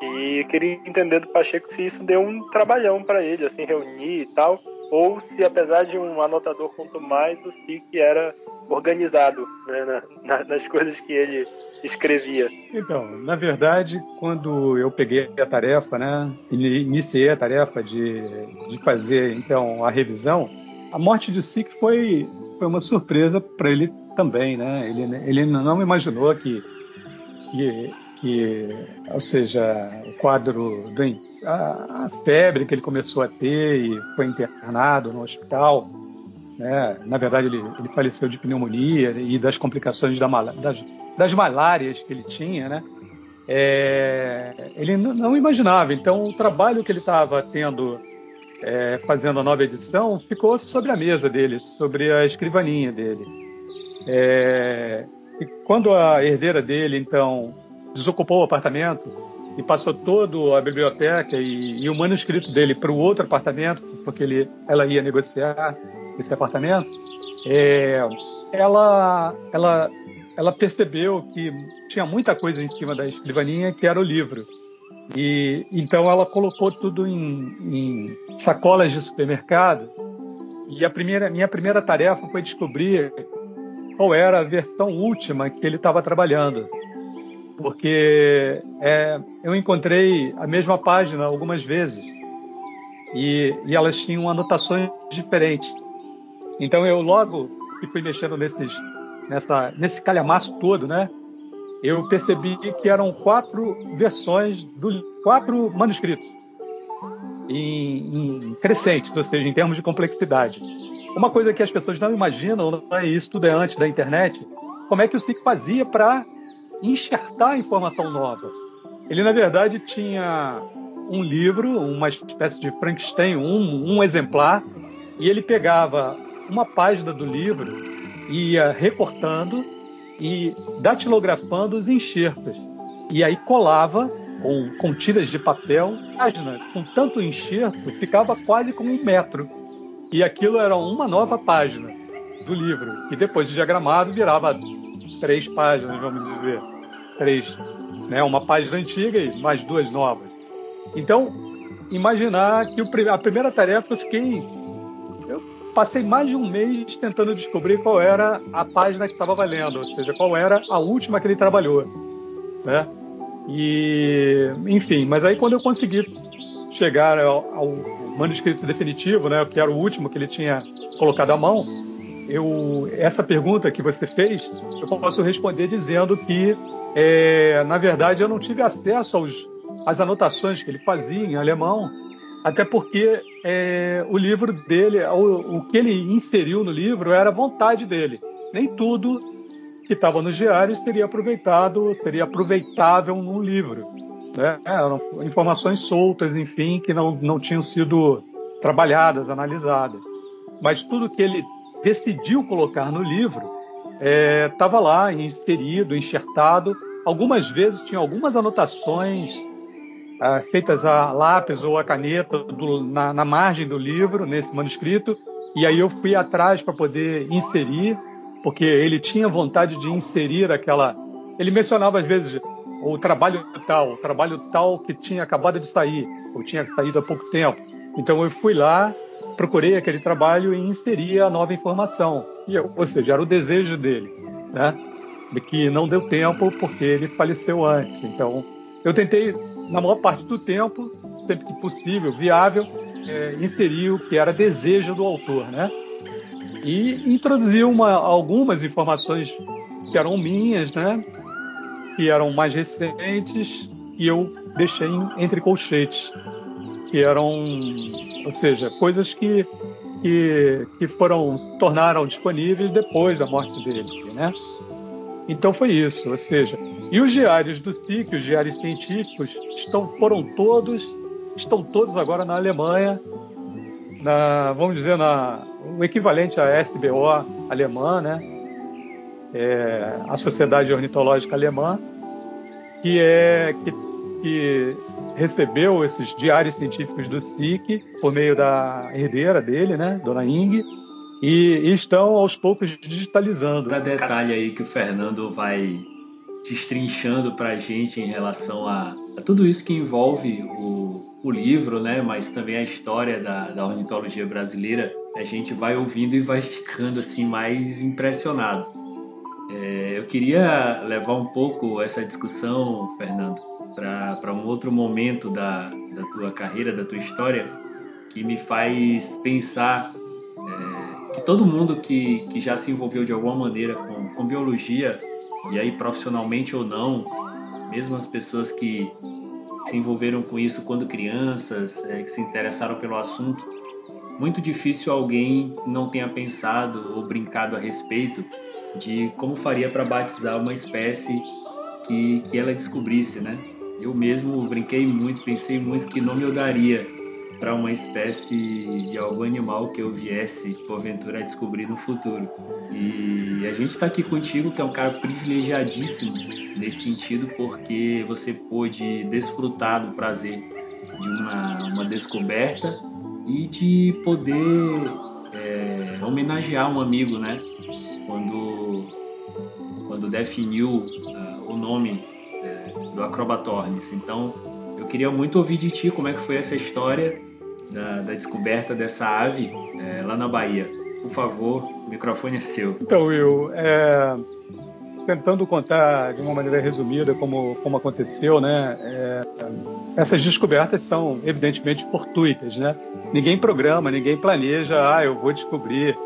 E queria entender do Pacheco se isso deu um trabalhão para ele, assim, reunir e tal, ou se apesar de um anotador quanto mais, o SIC era organizado né, na, nas coisas que ele escrevia. Então, na verdade, quando eu peguei a tarefa, né, iniciei a tarefa de, de fazer então a revisão, a morte de Sick foi, foi uma surpresa para ele também, né? Ele, ele não imaginou que, que, que ou seja, o quadro do, a, a febre que ele começou a ter e foi internado no hospital, né? Na verdade, ele, ele faleceu de pneumonia e das complicações da das, das malárias que ele tinha, né? É, ele não imaginava. Então, o trabalho que ele estava tendo é, fazendo a nova edição ficou sobre a mesa dele, sobre a escrivaninha dele. É, e quando a herdeira dele, então, desocupou o apartamento e passou toda a biblioteca e, e o manuscrito dele para o outro apartamento, porque ele, ela ia negociar esse apartamento, é, ela, ela, ela percebeu que tinha muita coisa em cima da escrivaninha que era o livro. E então ela colocou tudo em, em sacolas de supermercado. E a primeira, minha primeira tarefa foi descobrir qual era a versão última que ele estava trabalhando. Porque é, eu encontrei a mesma página algumas vezes e, e elas tinham anotações diferentes. Então eu logo que fui mexendo nesses, nessa, nesse calhamaço todo, né? Eu percebi que eram quatro versões do quatro manuscritos em, em crescentes, ou seja, em termos de complexidade. Uma coisa que as pessoas não imaginam, né, isso tudo é antes da internet, como é que o SIC fazia para enxertar informação nova. Ele, na verdade, tinha um livro, uma espécie de Frankenstein, um, um exemplar, e ele pegava uma página do livro ia recortando e datilografando os enxertos. E aí colava com, com tiras de papel, página com tanto enxerto, ficava quase como um metro. E aquilo era uma nova página do livro, que depois de diagramado virava três páginas, vamos dizer. Três. Né? Uma página antiga e mais duas novas. Então, imaginar que a primeira tarefa eu fiquei passei mais de um mês tentando descobrir qual era a página que estava valendo, ou seja, qual era a última que ele trabalhou, né? E, enfim, mas aí quando eu consegui chegar ao, ao manuscrito definitivo, né, que era o último que ele tinha colocado à mão, eu, essa pergunta que você fez, eu posso responder dizendo que, é, na verdade, eu não tive acesso aos, às anotações que ele fazia em alemão, até porque é, o livro dele, o, o que ele inseriu no livro era a vontade dele. Nem tudo que estava nos diários seria aproveitado, seria aproveitável num livro. Né? Eram informações soltas, enfim, que não, não tinham sido trabalhadas, analisadas. Mas tudo que ele decidiu colocar no livro estava é, lá, inserido, enxertado. Algumas vezes tinha algumas anotações é, feitas a lápis ou a caneta do, na, na margem do livro, nesse manuscrito, e aí eu fui atrás para poder inserir, porque ele tinha vontade de inserir aquela. Ele mencionava às vezes o trabalho tal, o trabalho tal que tinha acabado de sair, ou tinha saído há pouco tempo. Então eu fui lá, procurei aquele trabalho e inseri a nova informação. E eu, ou seja, era o desejo dele, né? Que não deu tempo porque ele faleceu antes. Então eu tentei, na maior parte do tempo, sempre que possível, viável, é, inserir o que era desejo do autor, né? E introduzi uma, algumas informações que eram minhas, né? Que eram mais recentes e eu deixei entre colchetes que eram, ou seja, coisas que, que, que foram se tornaram disponíveis depois da morte dele, né? Então foi isso, ou seja, e os diários do SIC, os diários científicos, estão, foram todos, estão todos agora na Alemanha, na, vamos dizer, na, o equivalente à SBO alemã, né? É, a Sociedade Ornitológica Alemã, que é que, que recebeu esses diários científicos do SIC por meio da herdeira dele, né, Dona Ing, e, e estão aos poucos digitalizando. Cada detalhe aí que o Fernando vai destrinchando para a gente em relação a, a, tudo isso que envolve o, o livro, né, mas também a história da, da ornitologia brasileira, a gente vai ouvindo e vai ficando assim mais impressionado. É, eu queria levar um pouco essa discussão, Fernando, para um outro momento da, da tua carreira, da tua história, que me faz pensar é, que todo mundo que, que já se envolveu de alguma maneira com, com biologia, e aí profissionalmente ou não, mesmo as pessoas que se envolveram com isso quando crianças, é, que se interessaram pelo assunto, muito difícil alguém não tenha pensado ou brincado a respeito de como faria para batizar uma espécie que, que ela descobrisse, né? Eu mesmo brinquei muito, pensei muito que nome eu daria para uma espécie de algum animal que eu viesse, porventura, a descobrir no futuro. E a gente está aqui contigo, que é um cara privilegiadíssimo nesse sentido, porque você pôde desfrutar do prazer de uma, uma descoberta e de poder é, homenagear um amigo, né? Quando, quando definiu uh, o nome do Acrobatornis. Então, eu queria muito ouvir de ti como é que foi essa história da, da descoberta dessa ave é, lá na Bahia. Por favor, o microfone é seu. Então, Will, é, tentando contar de uma maneira resumida como, como aconteceu, né? É, essas descobertas são evidentemente fortuitas, né? Ninguém programa, ninguém planeja, ah, eu vou descobrir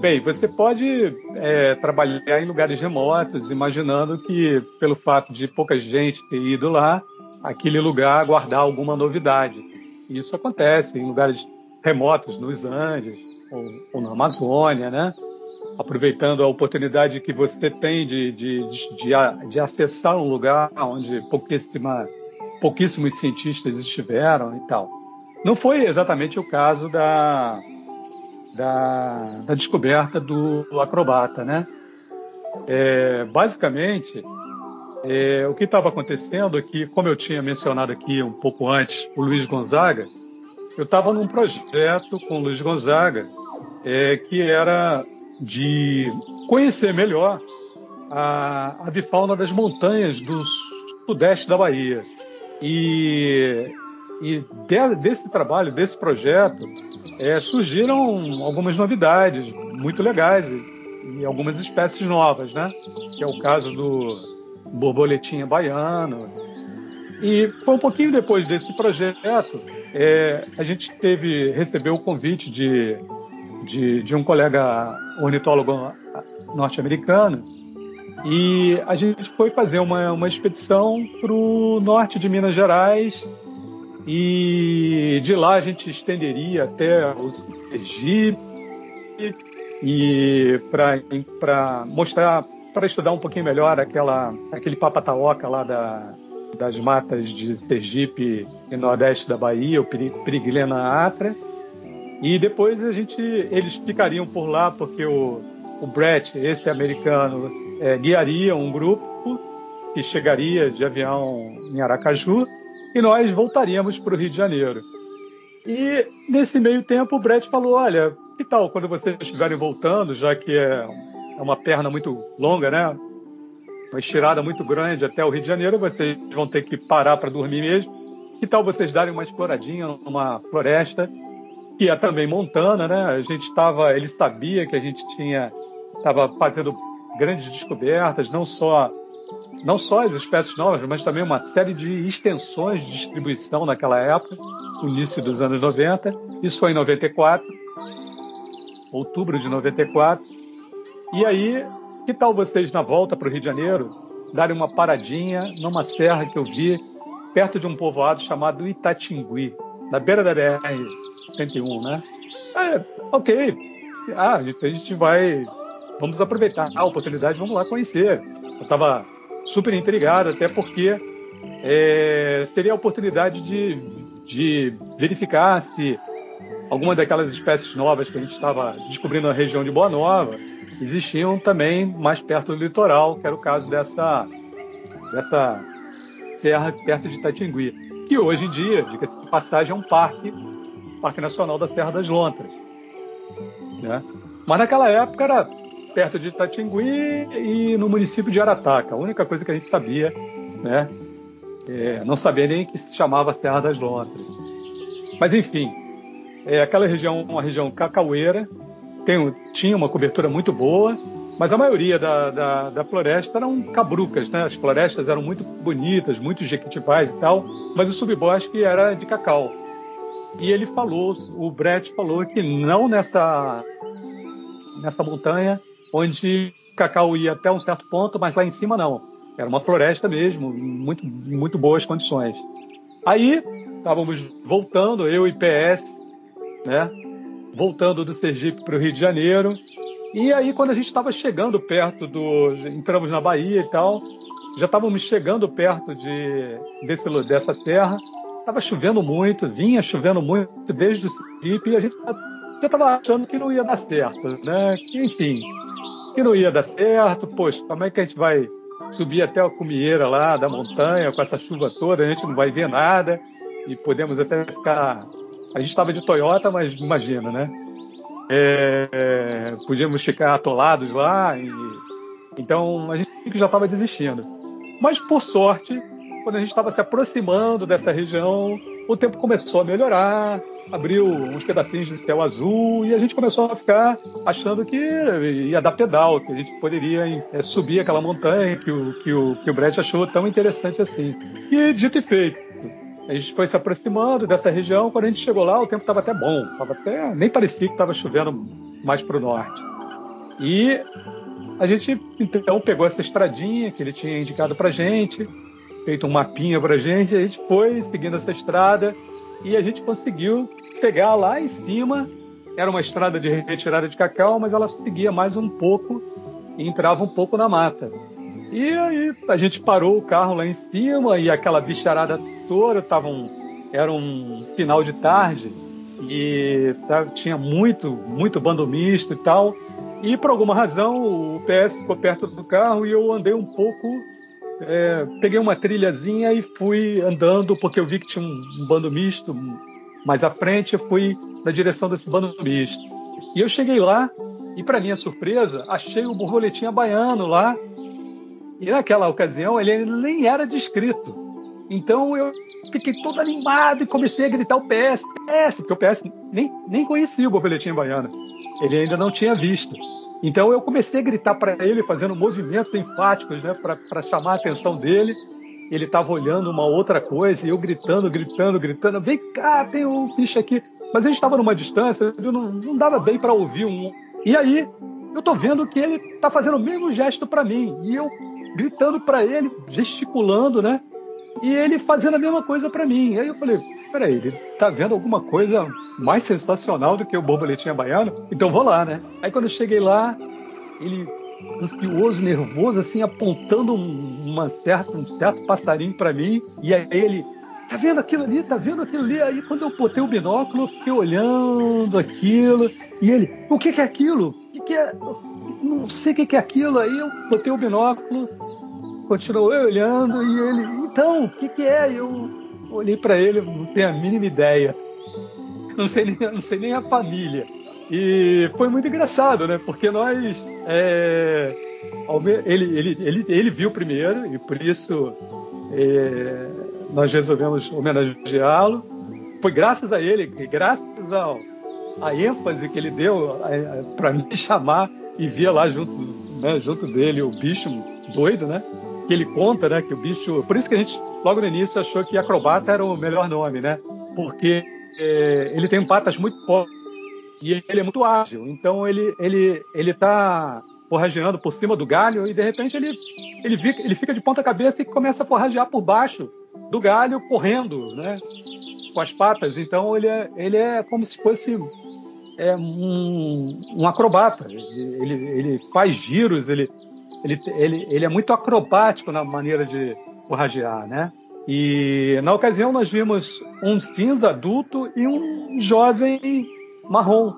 Bem, você pode é, trabalhar em lugares remotos, imaginando que, pelo fato de pouca gente ter ido lá, aquele lugar guardar alguma novidade. Isso acontece em lugares remotos, nos Andes ou, ou na Amazônia, né? Aproveitando a oportunidade que você tem de, de, de, de acessar um lugar onde pouquíssima, pouquíssimos cientistas estiveram e tal. Não foi exatamente o caso da, da, da descoberta do, do, acrobata, né? É, basicamente, é, o que estava acontecendo é que, como eu tinha mencionado aqui um pouco antes, o Luiz Gonzaga, eu estava num projeto com o Luiz Gonzaga é, que era de conhecer melhor a avifauna das montanhas do sudeste da Bahia. E, e de, desse trabalho, desse projeto, é, surgiram algumas novidades muito legais e, e, algumas espécies novas, né? Que é o caso do borboletinha baiano. E foi um pouquinho depois desse projeto, é, a gente teve recebeu o convite de, de, de um colega ornitólogo norte-americano. E a gente foi fazer uma, uma expedição para o norte de Minas Gerais. E de lá a gente estenderia até o Sergipe e para mostrar, para estudar um pouquinho melhor aquela, aquele papataoca lá da, das matas de Sergipe e nordeste da Bahia, o Periglena atra. E depois a gente, eles ficariam por lá porque o, o Brett, esse americano, é, guiaria um grupo que chegaria de avião em Aracaju e nós voltaríamos para o Rio de Janeiro. E nesse meio tempo o Brett falou: Olha, que tal quando vocês estiverem voltando, já que é, é uma perna muito longa, né? Uma estirada muito grande até o Rio de Janeiro, vocês vão ter que parar para dormir mesmo. Que tal vocês darem uma exploradinha numa floresta que é também Montana, né? A gente estava, ele sabia que a gente tinha estava fazendo grandes descobertas, não só não só as espécies novas, mas também uma série de extensões de distribuição naquela época, início dos anos 90. Isso foi em 94, outubro de 94. E aí, que tal vocês, na volta para o Rio de Janeiro, darem uma paradinha numa serra que eu vi, perto de um povoado chamado Itatingui, na beira da BR-101, né? É, ok. Ah, a gente vai vamos aproveitar a oportunidade, vamos lá conhecer. Eu estava super intrigado, até porque é, seria a oportunidade de, de verificar se alguma daquelas espécies novas que a gente estava descobrindo na região de Boa Nova existiam também mais perto do litoral, que era o caso dessa, dessa serra perto de Itatingui, que hoje em dia, diga-se de passagem, é um parque, Parque Nacional da Serra das Lontras. Né? Mas naquela época era perto de Itatingui e no município de Arataca. A única coisa que a gente sabia, né? É, não sabia nem que se chamava Serra das Lontras. Mas enfim, é, aquela região uma região cacaueira, tem, tinha uma cobertura muito boa, mas a maioria da, da, da, floresta eram cabrucas, né? As florestas eram muito bonitas, muito jequitibais e tal, mas o subbosque era de cacau. E ele falou, o Brett falou que não nessa nessa montanha onde o cacau ia até um certo ponto, mas lá em cima não. Era uma floresta mesmo, muito, muito boas condições. Aí estávamos voltando, eu e PS, né? Voltando do Sergipe para o Rio de Janeiro. E aí, quando a gente estava chegando perto do. Entramos na Bahia e tal, já estávamos chegando perto de, desse, dessa serra. Estava chovendo muito, vinha chovendo muito desde o Sergipe e a gente já estava achando que não ia dar certo, né? Enfim, que não ia dar certo. Poxa, como é que a gente vai subir até a cumieira lá da montanha com essa chuva toda? A gente não vai ver nada e podemos até ficar. A gente estava de Toyota, mas imagina, né? É, é, podíamos ficar atolados lá e então a gente já estava desistindo. Mas por sorte, quando a gente estava se aproximando dessa região, o tempo começou a melhorar, abriu uns pedacinhos de céu azul e a gente começou a ficar achando que ia dar pedal, que a gente poderia é, subir aquela montanha que o, que, o, que o Brett achou tão interessante assim. E dito e feito, a gente foi se aproximando dessa região. Quando a gente chegou lá, o tempo estava até bom, tava até nem parecia que estava chovendo mais para o norte. E a gente então pegou essa estradinha que ele tinha indicado para gente, feito um mapinha para gente, a gente foi seguindo essa estrada e a gente conseguiu chegar lá em cima. Era uma estrada de retirada de cacau, mas ela seguia mais um pouco e entrava um pouco na mata. E aí a gente parou o carro lá em cima e aquela bicharada toda, tava um, era um final de tarde e tá, tinha muito, muito bando misto e tal. E por alguma razão o PS ficou perto do carro e eu andei um pouco é, peguei uma trilhazinha e fui andando, porque eu vi que tinha um, um bando misto mais à frente, eu fui na direção desse bando misto. E eu cheguei lá, e para minha surpresa, achei o borboletinha baiano lá. E naquela ocasião ele nem era descrito. Então eu fiquei todo animado e comecei a gritar o PS, PS, porque o PS nem, nem conhecia o borboletinha baiano. Ele ainda não tinha visto. Então eu comecei a gritar para ele, fazendo movimentos enfáticos, né, para chamar a atenção dele. Ele estava olhando uma outra coisa e eu gritando, gritando, gritando: vem cá, tem um bicho aqui. mas a gente estava numa distância, não, não dava bem para ouvir um. E aí eu tô vendo que ele tá fazendo o mesmo gesto para mim e eu gritando para ele, gesticulando, né? E ele fazendo a mesma coisa para mim. Aí eu falei, peraí, ele tá vendo alguma coisa mais sensacional do que o borboletinha baiano? Então vou lá, né? Aí quando eu cheguei lá, ele ansioso, nervoso, assim, apontando uma certa, um certo passarinho para mim. E aí ele, tá vendo aquilo ali? Tá vendo aquilo ali? Aí quando eu botei o binóculo, eu fiquei olhando aquilo. E ele, o que, que é aquilo? O que, que é? Não sei o que, que é aquilo. Aí eu botei o binóculo, continuou olhando e ele, então, o que, que é? Eu olhei para ele, não tenho a mínima ideia. *laughs* Não sei, nem, não sei nem a família. E foi muito engraçado, né? Porque nós. É, ele, ele, ele, ele viu primeiro e por isso é, nós resolvemos homenageá-lo. Foi graças a ele, graças ao, à ênfase que ele deu é, para me *laughs* chamar e via lá junto, né, junto dele o bicho doido, né? Que ele conta, né? Que o bicho. Por isso que a gente, logo no início, achou que acrobata era o melhor nome, né? Porque é, ele tem patas muito fortes e ele é muito ágil. Então ele ele ele está forrageando por cima do galho e de repente ele ele fica, ele fica de ponta cabeça e começa a forragear por baixo do galho correndo, né? Com as patas. Então ele é ele é como se fosse é um, um acrobata. Ele, ele faz giros, ele, ele, ele, ele é muito acrobático na maneira de forragear, né? E na ocasião nós vimos um cinza adulto e um jovem marrom,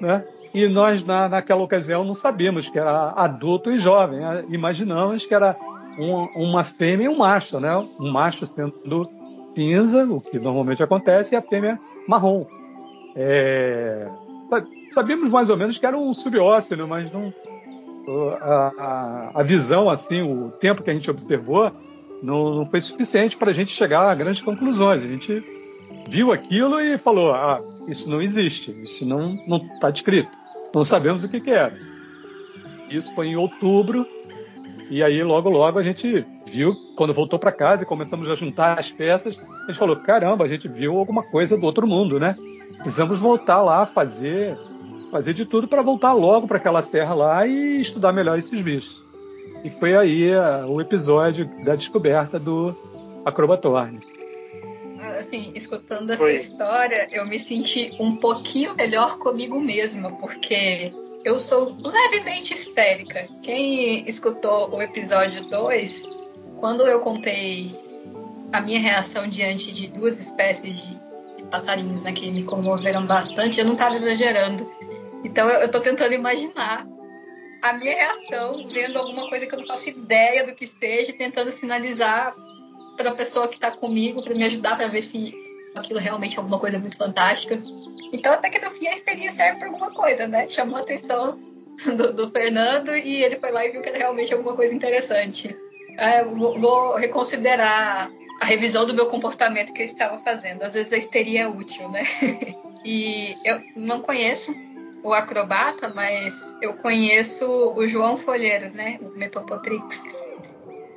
né? E nós, na, naquela ocasião, não sabíamos que era adulto e jovem. Né? Imaginamos que era um, uma fêmea e um macho, né? Um macho sendo cinza, o que normalmente acontece, e a fêmea marrom. É... Sabíamos mais ou menos que era um subóceno, mas não... A, a, visão, assim, o tempo que a gente observou, não, não foi suficiente para a gente chegar a grandes conclusões. A gente viu aquilo e falou: ah, isso não existe, isso não está descrito. Não sabemos o que, que era. Isso foi em outubro, e aí logo, logo a gente viu, quando voltou para casa e começamos a juntar as peças, a gente falou: caramba, a gente viu alguma coisa do outro mundo, né? Precisamos voltar lá, fazer, fazer de tudo para voltar logo para aquela terra lá e estudar melhor esses bichos. E foi aí uh, o episódio da descoberta do Acrobatorne assim, escutando essa Foi. história, eu me senti um pouquinho melhor comigo mesma, porque eu sou levemente histérica. Quem escutou o episódio 2, quando eu contei a minha reação diante de duas espécies de, passarinhos né, que me comoveram bastante, eu não estava exagerando. Então eu, estou tentando imaginar a minha reação vendo alguma coisa que eu não faço ideia do que seja, tentando sinalizar para a pessoa que está comigo, para me ajudar para ver se aquilo realmente é alguma coisa muito fantástica. Então, até que no fim a experiência serve para alguma coisa, né? Chamou a atenção do, do, Fernando e ele foi lá e viu que era realmente alguma coisa interessante. É, vou, vou, reconsiderar a revisão do meu comportamento que eu estava fazendo. Às vezes a histeria é útil, né? *laughs* e eu não conheço o acrobata, mas eu conheço o João Folheiro, né? O Metopotrix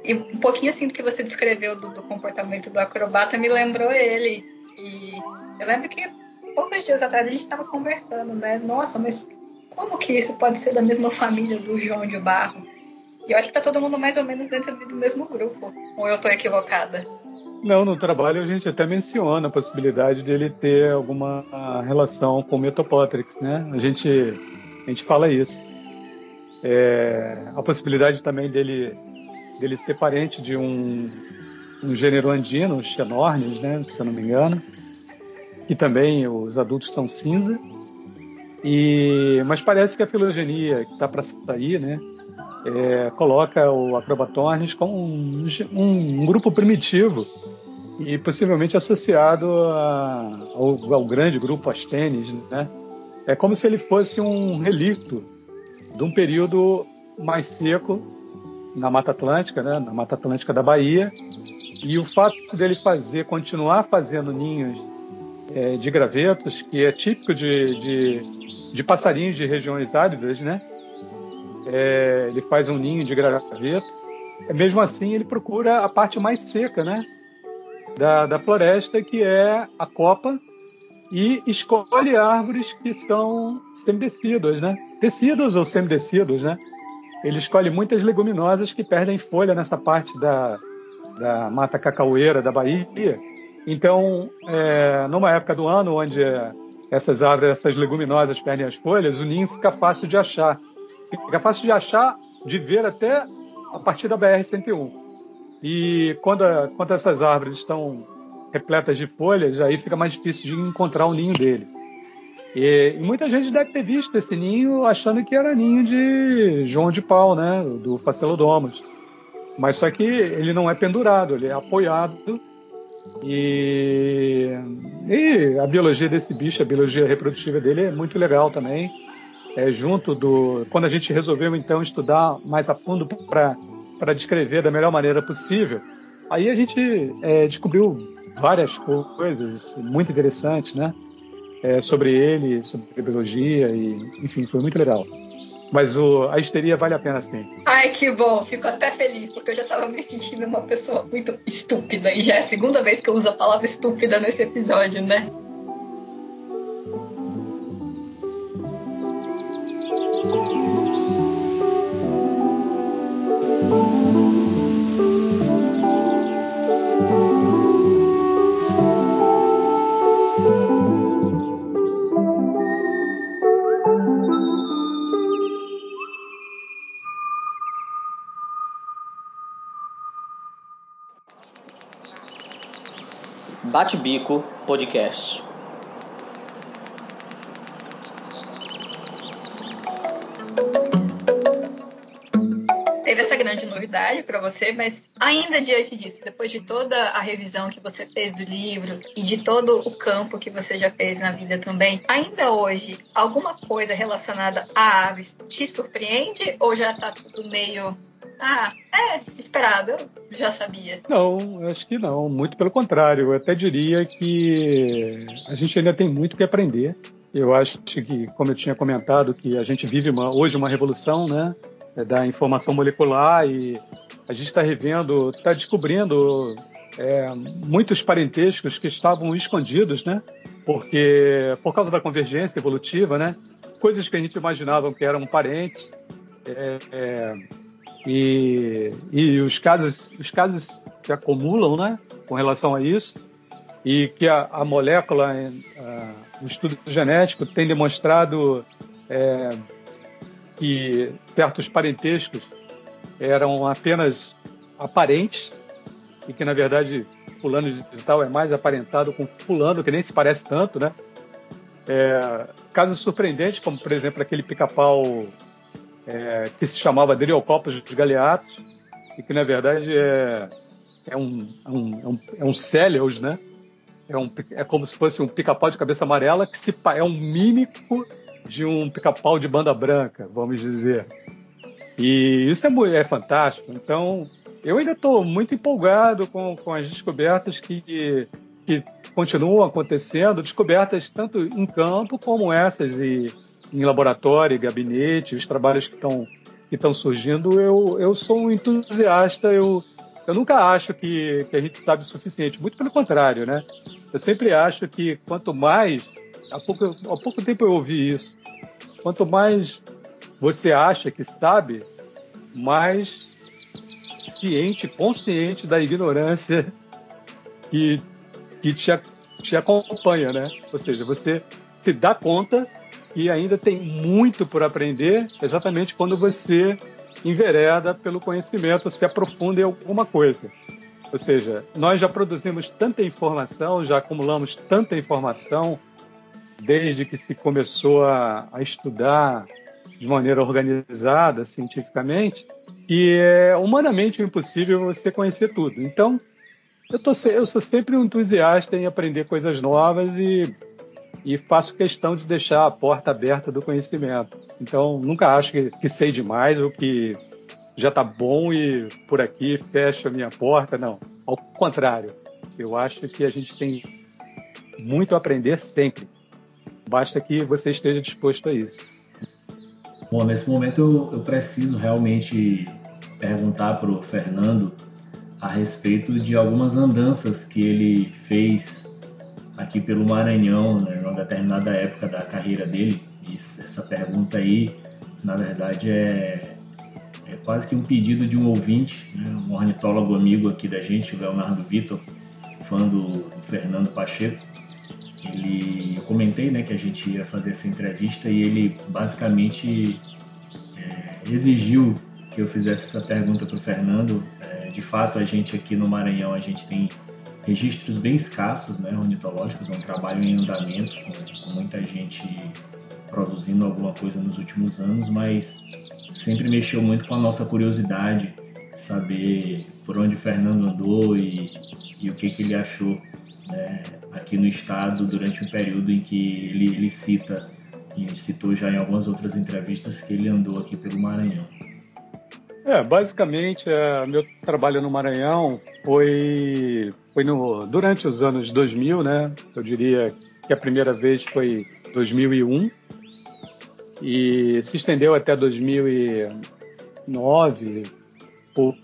e um pouquinho assim do que você descreveu do, do, comportamento do acrobata me lembrou ele. E eu lembro que poucos dias atrás a gente estava conversando, né? Nossa, mas como que isso pode ser da mesma família do João de Barro? E eu acho que tá todo mundo mais ou menos dentro do mesmo grupo. Ou eu tô equivocada? Não, no trabalho a gente até menciona a possibilidade de ele ter alguma relação com o Metopotrix, né? A gente, a gente fala isso. É, a possibilidade também dele dele ser parente de um, um gênero andino, os xenornes, né, se eu não me engano, que também os adultos são cinza. E, mas parece que a filogenia que está para sair, né, é, coloca o Acrobatornis como um, um, um, grupo primitivo e possivelmente associado a, ao, ao, grande grupo Astenes, né? É como se ele fosse um relicto de um período mais seco na Mata Atlântica, né, na Mata Atlântica da Bahia. E o fato dele fazer, continuar fazendo ninhos é, de gravetos, que é típico de, de, de passarinhos de regiões áridas, né? É, ele faz um ninho de graveto. É, mesmo assim, ele procura a parte mais seca, né? Da, da floresta, que é a copa e escolhe árvores que são semidecíduas, né? Tecidos ou semidecíduos, né? Ele escolhe muitas leguminosas que perdem folha nessa parte da, da mata cacaueira da Bahia. Então, é, numa época do ano onde essas árvores, essas leguminosas perdem as folhas, o ninho fica fácil de achar. Fica fácil de achar, de ver até a partir da BR-101. E quando, quando essas árvores estão repletas de folhas, aí fica mais difícil de encontrar o ninho dele. E, e, muita gente deve ter visto esse ninho achando que era ninho de João de Pau, né, do Facelodomus. Mas só que ele não é pendurado, ele é apoiado. E, e a biologia desse bicho, a biologia reprodutiva dele é muito legal também. É, junto do quando a gente resolveu então estudar mais a fundo para descrever da melhor maneira possível, aí a gente é, descobriu várias coisas muito interessantes, né? É, sobre ele, sobre biologia e enfim foi muito legal. Mas o, a histeria vale a pena sim. Ai, que bom. Fico até feliz, porque eu já tava me sentindo uma pessoa muito estúpida. E já é a segunda vez que eu uso a palavra estúpida nesse episódio, né? Bate Bico Podcast. Teve essa grande novidade para você, mas ainda diante disso, depois de toda a revisão que você fez do livro e de todo o campo que você já fez na vida também, ainda hoje, alguma coisa relacionada a aves te surpreende ou já tá tudo meio ah, é, esperado, eu já sabia. Não, acho que não, muito pelo contrário. Eu até diria que a gente ainda tem muito que aprender. Eu acho que, como eu tinha comentado, que a gente vive uma, hoje uma revolução né, da informação molecular e a gente está revendo, está descobrindo é, muitos parentescos que estavam escondidos, né? Porque por causa da convergência evolutiva, né? Coisas que a gente imaginava que eram parentes, é, é, e, e os casos os casos se acumulam né, com relação a isso e que a, a molécula, a, o estudo genético tem demonstrado é, que certos parentescos eram apenas aparentes e que na verdade fulano de tal é mais aparentado com fulano que nem se parece tanto, né? É, casos surpreendentes como por exemplo aquele pica-pau é, que se chamava Deriocopos galeatos e que na verdade é, é um, é um, é um, é um Céleus, né? É, um, é como se fosse um pica-pau de cabeça amarela que se, é um mímico de um pica-pau de banda branca, vamos dizer. E isso é, é fantástico. Então, eu ainda estou muito empolgado com, com as descobertas que, que continuam acontecendo, descobertas tanto em campo como essas e em laboratório, gabinete, os trabalhos que estão que estão surgindo, eu, eu sou um entusiasta, eu, eu nunca acho que, que a gente sabe o suficiente, muito pelo contrário, né? Eu sempre acho que quanto mais, há pouco, há pouco tempo eu ouvi isso, quanto mais você acha que sabe, mais ciente, consciente da ignorância que, que te, te acompanha, né? Ou seja, você se dá conta e ainda tem muito por aprender, exatamente quando você envereda pelo conhecimento, se aprofunda em alguma coisa. Ou seja, nós já produzimos tanta informação, já acumulamos tanta informação desde que se começou a, a estudar de maneira organizada, cientificamente, que é humanamente impossível você conhecer tudo. Então, eu, tô, eu sou sempre um entusiasta em aprender coisas novas e e faço questão de deixar a porta aberta do conhecimento. Então, nunca acho que, que sei demais ou que já está bom e por aqui fecho a minha porta. Não, ao contrário. Eu acho que a gente tem muito a aprender sempre. Basta que você esteja disposto a isso. Bom, nesse momento eu, eu preciso realmente perguntar para o Fernando a respeito de algumas andanças que ele fez aqui pelo Maranhão, né? Determinada época da carreira dele. E essa pergunta aí, na verdade, é, é quase que um pedido de um ouvinte, né? um ornitólogo amigo aqui da gente, o Leonardo Vitor, fã do, do Fernando Pacheco. Ele, eu comentei né, que a gente ia fazer essa entrevista e ele basicamente é, exigiu que eu fizesse essa pergunta para o Fernando. É, de fato, a gente aqui no Maranhão a gente tem registros bem escassos, né, ornitológicos, é um trabalho em andamento, com, com muita gente produzindo alguma coisa nos últimos anos, mas sempre mexeu muito com a nossa curiosidade, saber por onde Fernando andou e, e o que, que ele achou né, aqui no estado durante um período em que ele, ele cita e citou já em algumas outras entrevistas que ele andou aqui pelo Maranhão. É, basicamente, é, meu trabalho no Maranhão foi, foi no, durante os anos 2000, né? Eu diria que a primeira vez foi 2001 e se estendeu até 2009, por,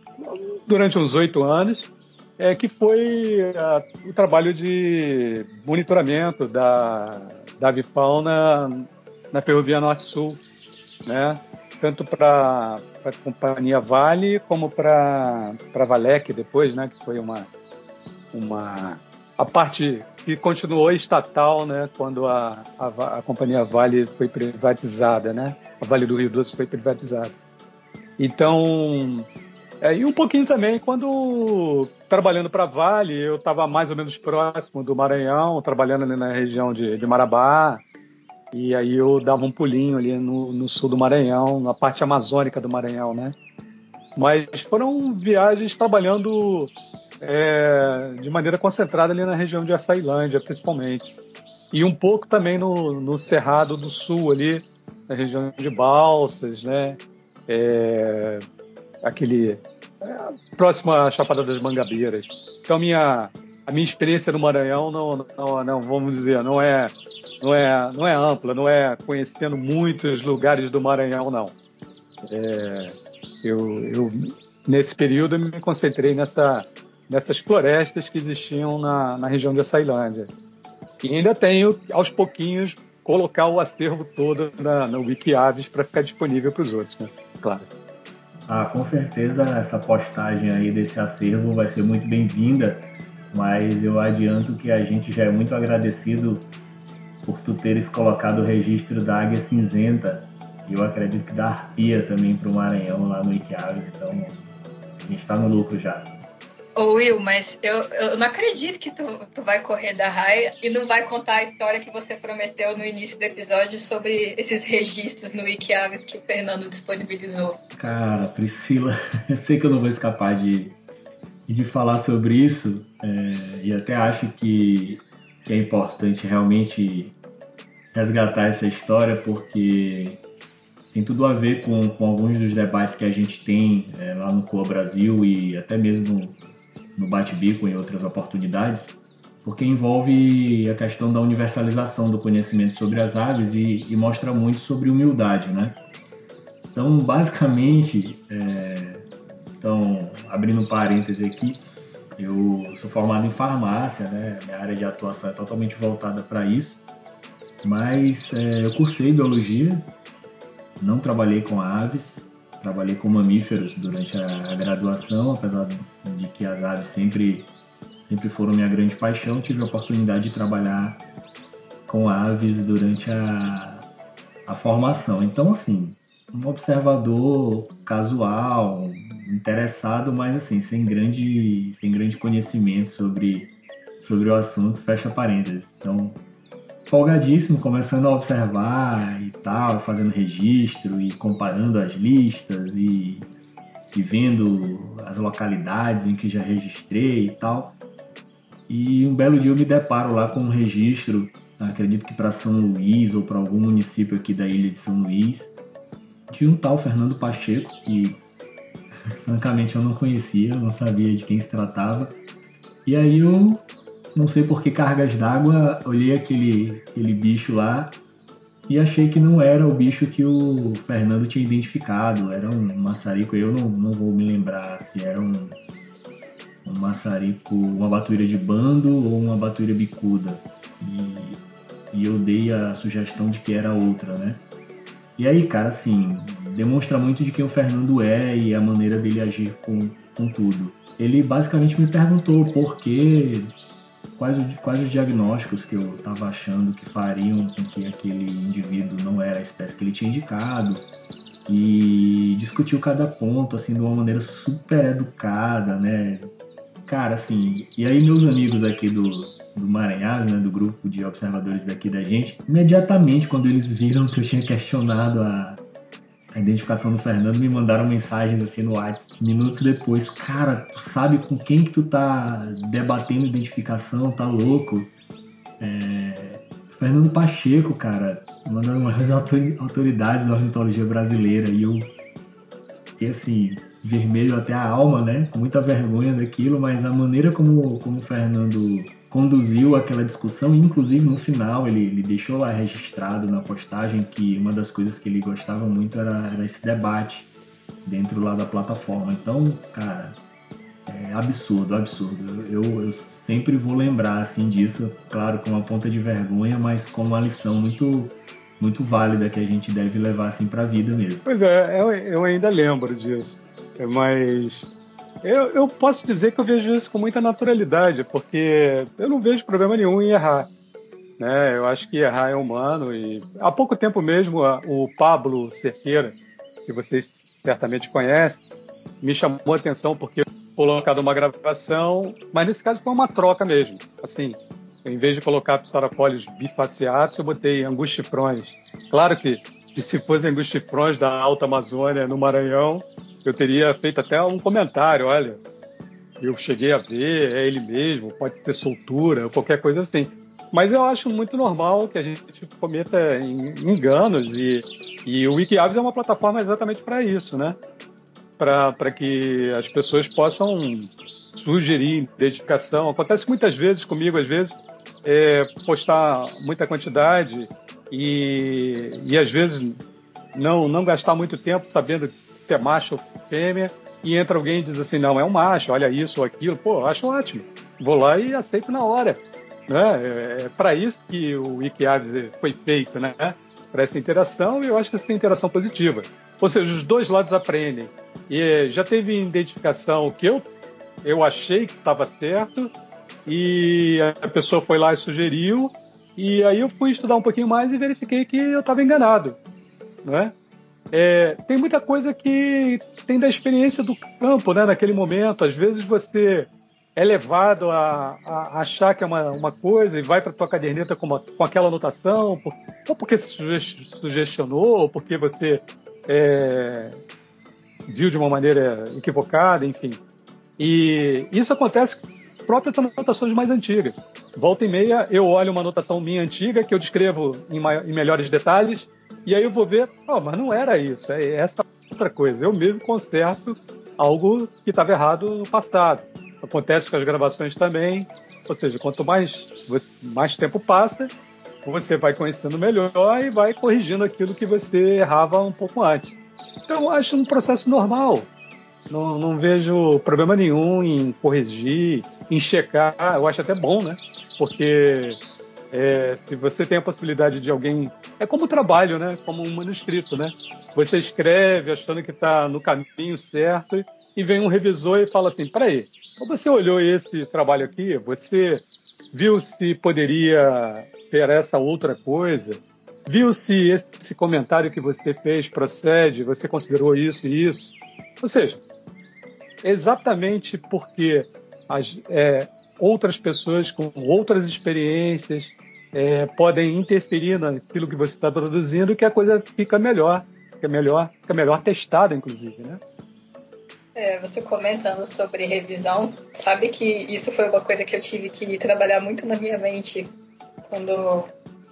durante uns oito anos, é, que foi é, o trabalho de monitoramento da, da avifauna na Ferrovia Norte-Sul, né? tanto para a companhia Vale como para a Valec depois, né, que foi uma, uma a parte que continuou estatal, né, quando a, a, a, companhia Vale foi privatizada, né, a Vale do Rio Doce foi privatizada. Então, é, e um pouquinho também quando trabalhando para Vale, eu estava mais ou menos próximo do Maranhão, trabalhando ali na região de, de Marabá, e aí eu dava um pulinho ali no, no sul do Maranhão, na parte amazônica do Maranhão, né? Mas foram viagens trabalhando é, de maneira concentrada ali na região de Açailândia, principalmente. E um pouco também no, no Cerrado do Sul, ali, na região de Balsas, né? É, aquele é, próximo à Chapada das Mangabeiras. Então, minha, a minha experiência no Maranhão não, não, não vamos dizer, não é não é, não é ampla, não é conhecendo muitos lugares do Maranhão, não. É, eu, eu, nesse período, me concentrei nessa, nessas florestas que existiam na, na região de Açailândia. E ainda tenho, aos pouquinhos, colocar o acervo todo na, no Wikiaves para ficar disponível para os outros, né? Claro. Ah, com certeza essa postagem aí desse acervo vai ser muito bem-vinda, mas eu adianto que a gente já é muito agradecido por tu teres colocado o registro da águia cinzenta e eu acredito que da arpia também para o Maranhão lá no Iquiaves, então a gente está no lucro já. Ô Will, mas eu, eu não acredito que tu, tu vai correr da raia e não vai contar a história que você prometeu no início do episódio sobre esses registros no Wikiaves que o Fernando disponibilizou. Cara, Priscila, *laughs* eu sei que eu não vou escapar de, de falar sobre isso é, e até acho que que é importante realmente resgatar essa história, porque tem tudo a ver com, com alguns dos debates que a gente tem é, lá no Coa Brasil e até mesmo no Bate-Bico em outras oportunidades, porque envolve a questão da universalização do conhecimento sobre as aves e, e mostra muito sobre humildade, né? Então, basicamente, é, então, abrindo um parêntese aqui, eu sou formado em farmácia, né? Minha área de atuação é totalmente voltada para isso. Mas é, eu cursei biologia, não trabalhei com aves, trabalhei com mamíferos durante a, a graduação, apesar de que as aves sempre, sempre foram minha grande paixão. Tive a oportunidade de trabalhar com aves durante a, a formação. Então, assim, um observador casual, interessado, mas assim, sem grande, sem grande conhecimento sobre, sobre o assunto, fecha parênteses. Então, folgadíssimo, começando a observar e tal, fazendo registro e comparando as listas e, e vendo as localidades em que já registrei e tal. E um belo dia eu me deparo lá com um registro, acredito que para São Luís ou para algum município aqui da ilha de São Luís, de um tal Fernando Pacheco, que *laughs* francamente eu não conhecia, não sabia de quem se tratava. E aí eu, não sei por que cargas d'água, olhei aquele, aquele bicho lá e achei que não era o bicho que o Fernando tinha identificado, era um maçarico, eu não, não vou me lembrar se era um, um maçarico, uma batuíra de bando ou uma batuíra bicuda. E e eu dei a sugestão de que era outra, né? E aí, cara, assim, demonstra muito de quem o Fernando é e a maneira dele agir com, com tudo. Ele basicamente me perguntou por que, quais, quais os diagnósticos que eu estava achando que fariam com que aquele indivíduo não era a espécie que ele tinha indicado, e discutiu cada ponto assim de uma maneira super educada, né? Cara, assim, e aí meus amigos aqui do, do Maranhão, né, do grupo de observadores daqui da gente, imediatamente quando eles viram que eu tinha questionado a, a identificação do Fernando, me mandaram mensagens assim no WhatsApp, minutos depois, cara, tu sabe com quem que tu tá debatendo identificação, tá louco? É, Fernando Pacheco, cara, uma das maiores autoridades da ornitologia brasileira. E eu fiquei assim, vermelho até a alma, né? Com muita vergonha daquilo, mas a maneira como, como o Fernando conduziu aquela discussão, inclusive no final ele, ele deixou lá registrado na postagem que uma das coisas que ele gostava muito era, era esse debate dentro lá da plataforma. Então, cara, é absurdo, absurdo. Eu, eu sempre vou lembrar assim disso, claro, com uma ponta de vergonha, mas com uma lição muito muito válida que a gente deve levar assim para a vida mesmo. Pois é, eu, eu ainda lembro disso, mas eu, eu posso dizer que eu vejo isso com muita naturalidade, porque eu não vejo problema nenhum em errar. Né? Eu acho que errar é humano e há pouco tempo mesmo o Pablo Cerqueira, que vocês certamente conhecem, me chamou a atenção porque colocado uma gravação, mas nesse caso foi uma troca mesmo. Assim, em vez de colocar psaropólios bifaciatos, eu botei angustifrões. Claro que, que se fosse angustifrões da Alta Amazônia, no Maranhão, eu teria feito até um comentário, olha, eu cheguei a ver, é ele mesmo, pode ter soltura, qualquer coisa assim. Mas eu acho muito normal que a gente cometa enganos e, e o WikiAves é uma plataforma exatamente para isso, né? Para que as pessoas possam sugerir identificação. Acontece muitas vezes comigo, às vezes, é, postar muita quantidade e, e às vezes não, não gastar muito tempo sabendo se é macho ou fêmea e entra alguém e diz assim, não, é um macho, olha isso ou aquilo, pô, acho ótimo. Vou lá e aceito na hora. Né? É, é para isso que o Wikiaves foi feito, né? Para essa interação, e eu acho que essa interação positiva. Ou seja, os dois lados aprendem. E já teve identificação que eu, eu achei que estava certo, e a pessoa foi lá e sugeriu, e aí eu fui estudar um pouquinho mais e verifiquei que eu estava enganado, não é? Tem muita coisa que tem da experiência do campo, né? Naquele momento, às vezes você é levado a, a achar que é uma, uma coisa e vai para tua caderneta com, uma, com aquela anotação, por, ou porque se sugestionou, ou porque você é, viu de uma maneira equivocada, enfim. E isso acontece próprias anotações mais antigas. Volta e meia, eu olho uma anotação minha antiga que eu descrevo em, em melhores detalhes, e aí eu vou ver, oh, mas não era isso, é essa outra coisa. Eu mesmo conserto algo que estava errado no passado. Acontece com as gravações também, ou seja, quanto mais, mais tempo passa, você vai conhecendo melhor e vai corrigindo aquilo que você errava um pouco antes. Então, eu acho um processo normal. Não, não vejo problema nenhum em corrigir, em checar. Eu acho até bom, né? Porque é, se você tem a possibilidade de alguém. É como trabalho, né? Como um manuscrito, né? Você escreve achando que está no caminho certo e vem um revisor e fala assim: peraí, você olhou esse trabalho aqui, você viu se poderia ter essa outra coisa, viu se esse comentário que você fez procede, você considerou isso e isso. Ou seja, exatamente porque as, é, outras pessoas com outras experiências é, podem interferir naquilo que você está produzindo que a coisa fica melhor, fica melhor, fica melhor testada, inclusive, né? É, você comentando sobre revisão, sabe que isso foi uma coisa que eu tive que trabalhar muito na minha mente quando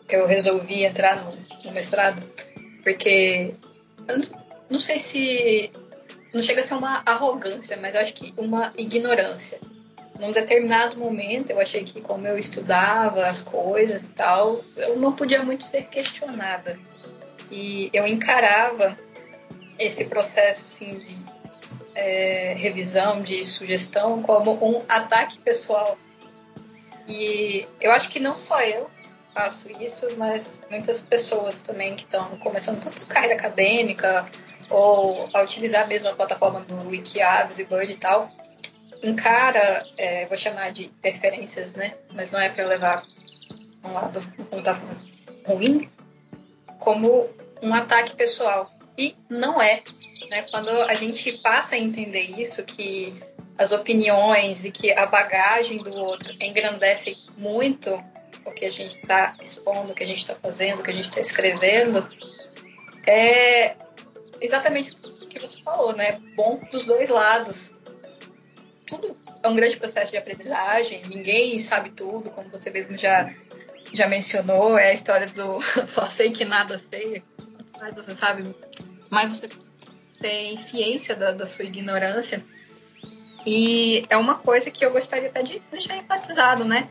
eu resolvi entrar no, no mestrado, porque eu não, não sei se não chega a ser uma arrogância, mas eu acho que uma ignorância. Num determinado momento, eu achei que como eu estudava as coisas e tal, eu não podia muito ser questionada. E eu encarava esse processo assim, de é, revisão, de sugestão, como um ataque pessoal. E eu acho que não só eu, faço isso, mas muitas pessoas também que estão começando tanto carreira acadêmica ou a utilizar mesmo a plataforma do Wikiaves e Bird e tal, encara, é, vou chamar de interferências, né? Mas não é para levar um lado, uma conotação ruim, como um ataque pessoal. E não é. Né? Quando a gente passa a entender isso, que as opiniões e que a bagagem do outro engrandece muito o que a gente está expondo, o que a gente está fazendo, o que a gente está escrevendo, é exatamente o que você falou, né? Bom dos dois lados. Tudo é um grande processo de aprendizagem, ninguém sabe tudo, como você mesmo já, já mencionou, é a história do *laughs* só sei que nada sei, mas você sabe, mais você tem ciência da, da sua ignorância. E é uma coisa que eu gostaria até de deixar enfatizado, né?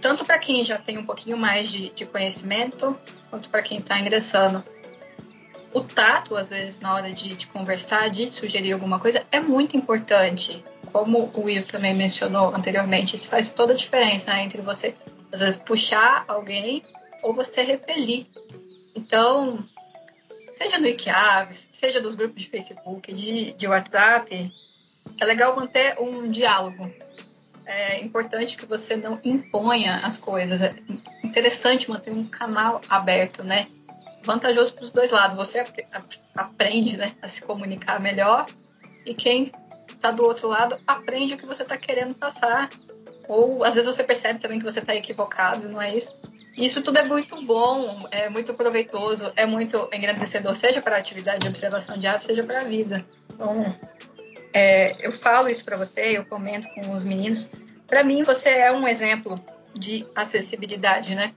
Tanto para quem já tem um pouquinho mais de, de conhecimento, quanto para quem está ingressando. O tato, às vezes, na hora de, de conversar, de sugerir alguma coisa, é muito importante. Como o Will também mencionou anteriormente, isso faz toda a diferença né, entre você, às vezes, puxar alguém ou você repelir. Então, seja no Iquiaves, seja dos grupos de Facebook, de, de WhatsApp, é legal manter um diálogo. É importante que você não imponha as coisas. É interessante manter um canal aberto, né? Vantajoso para os dois lados. Você aprende né, a se comunicar melhor e quem está do outro lado aprende o que você está querendo passar. Ou às vezes você percebe também que você está equivocado, não é isso? Isso tudo é muito bom, é muito proveitoso, é muito engrandecedor, seja para a atividade de observação de aves, seja para a vida. Então, é, eu falo isso para você, eu comento com os meninos. Para mim, você é um exemplo de acessibilidade, né?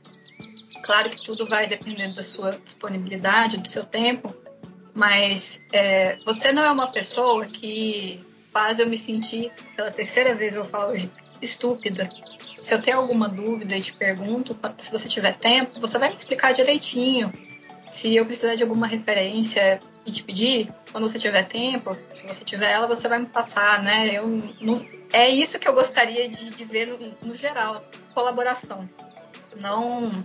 Claro que tudo vai dependendo da sua disponibilidade, do seu tempo, mas é, você não é uma pessoa que faz eu me sentir, pela terceira vez eu falo, estúpida se eu tenho alguma dúvida e te pergunto, se você tiver tempo, você vai me explicar direitinho. Se eu precisar de alguma referência e te pedir, quando você tiver tempo, se você tiver ela, você vai me passar, né? Eu não, é isso que eu gostaria de, de ver no, no geral, colaboração. Não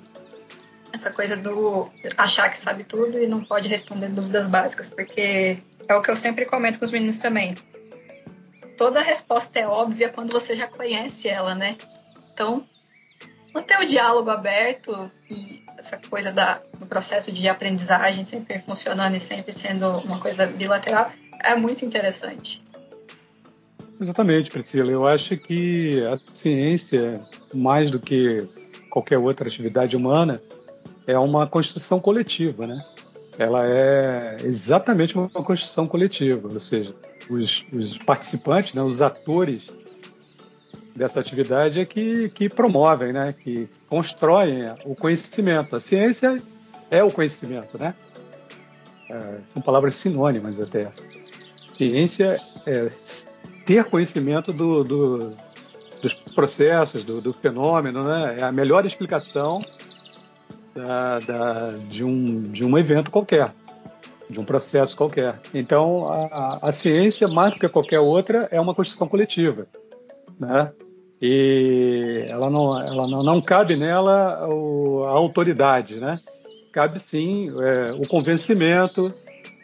essa coisa do achar que sabe tudo e não pode responder dúvidas básicas, porque é o que eu sempre comento com os meninos também. Toda resposta é óbvia quando você já conhece ela, né? Então, manter o diálogo aberto e essa coisa da, do processo de aprendizagem sempre funcionando e sempre sendo uma coisa bilateral é muito interessante. Exatamente, Priscila. Eu acho que a ciência, mais do que qualquer outra atividade humana, é uma construção coletiva, né? Ela é exatamente uma construção coletiva, ou seja, os, os participantes, né, os atores dessa atividade é que, que promovem, né? que constroem o conhecimento. A ciência é o conhecimento, né? É, são palavras sinônimas até. Ciência é ter conhecimento do, do, dos processos, do, do, fenômeno, né? É a melhor explicação da, da, de, um, de um evento qualquer, de um processo qualquer. Então, a, a ciência, mais do que qualquer outra, é uma construção coletiva. Né? e ela não, ela não, não cabe nela o, a autoridade, né? Cabe sim é, o convencimento,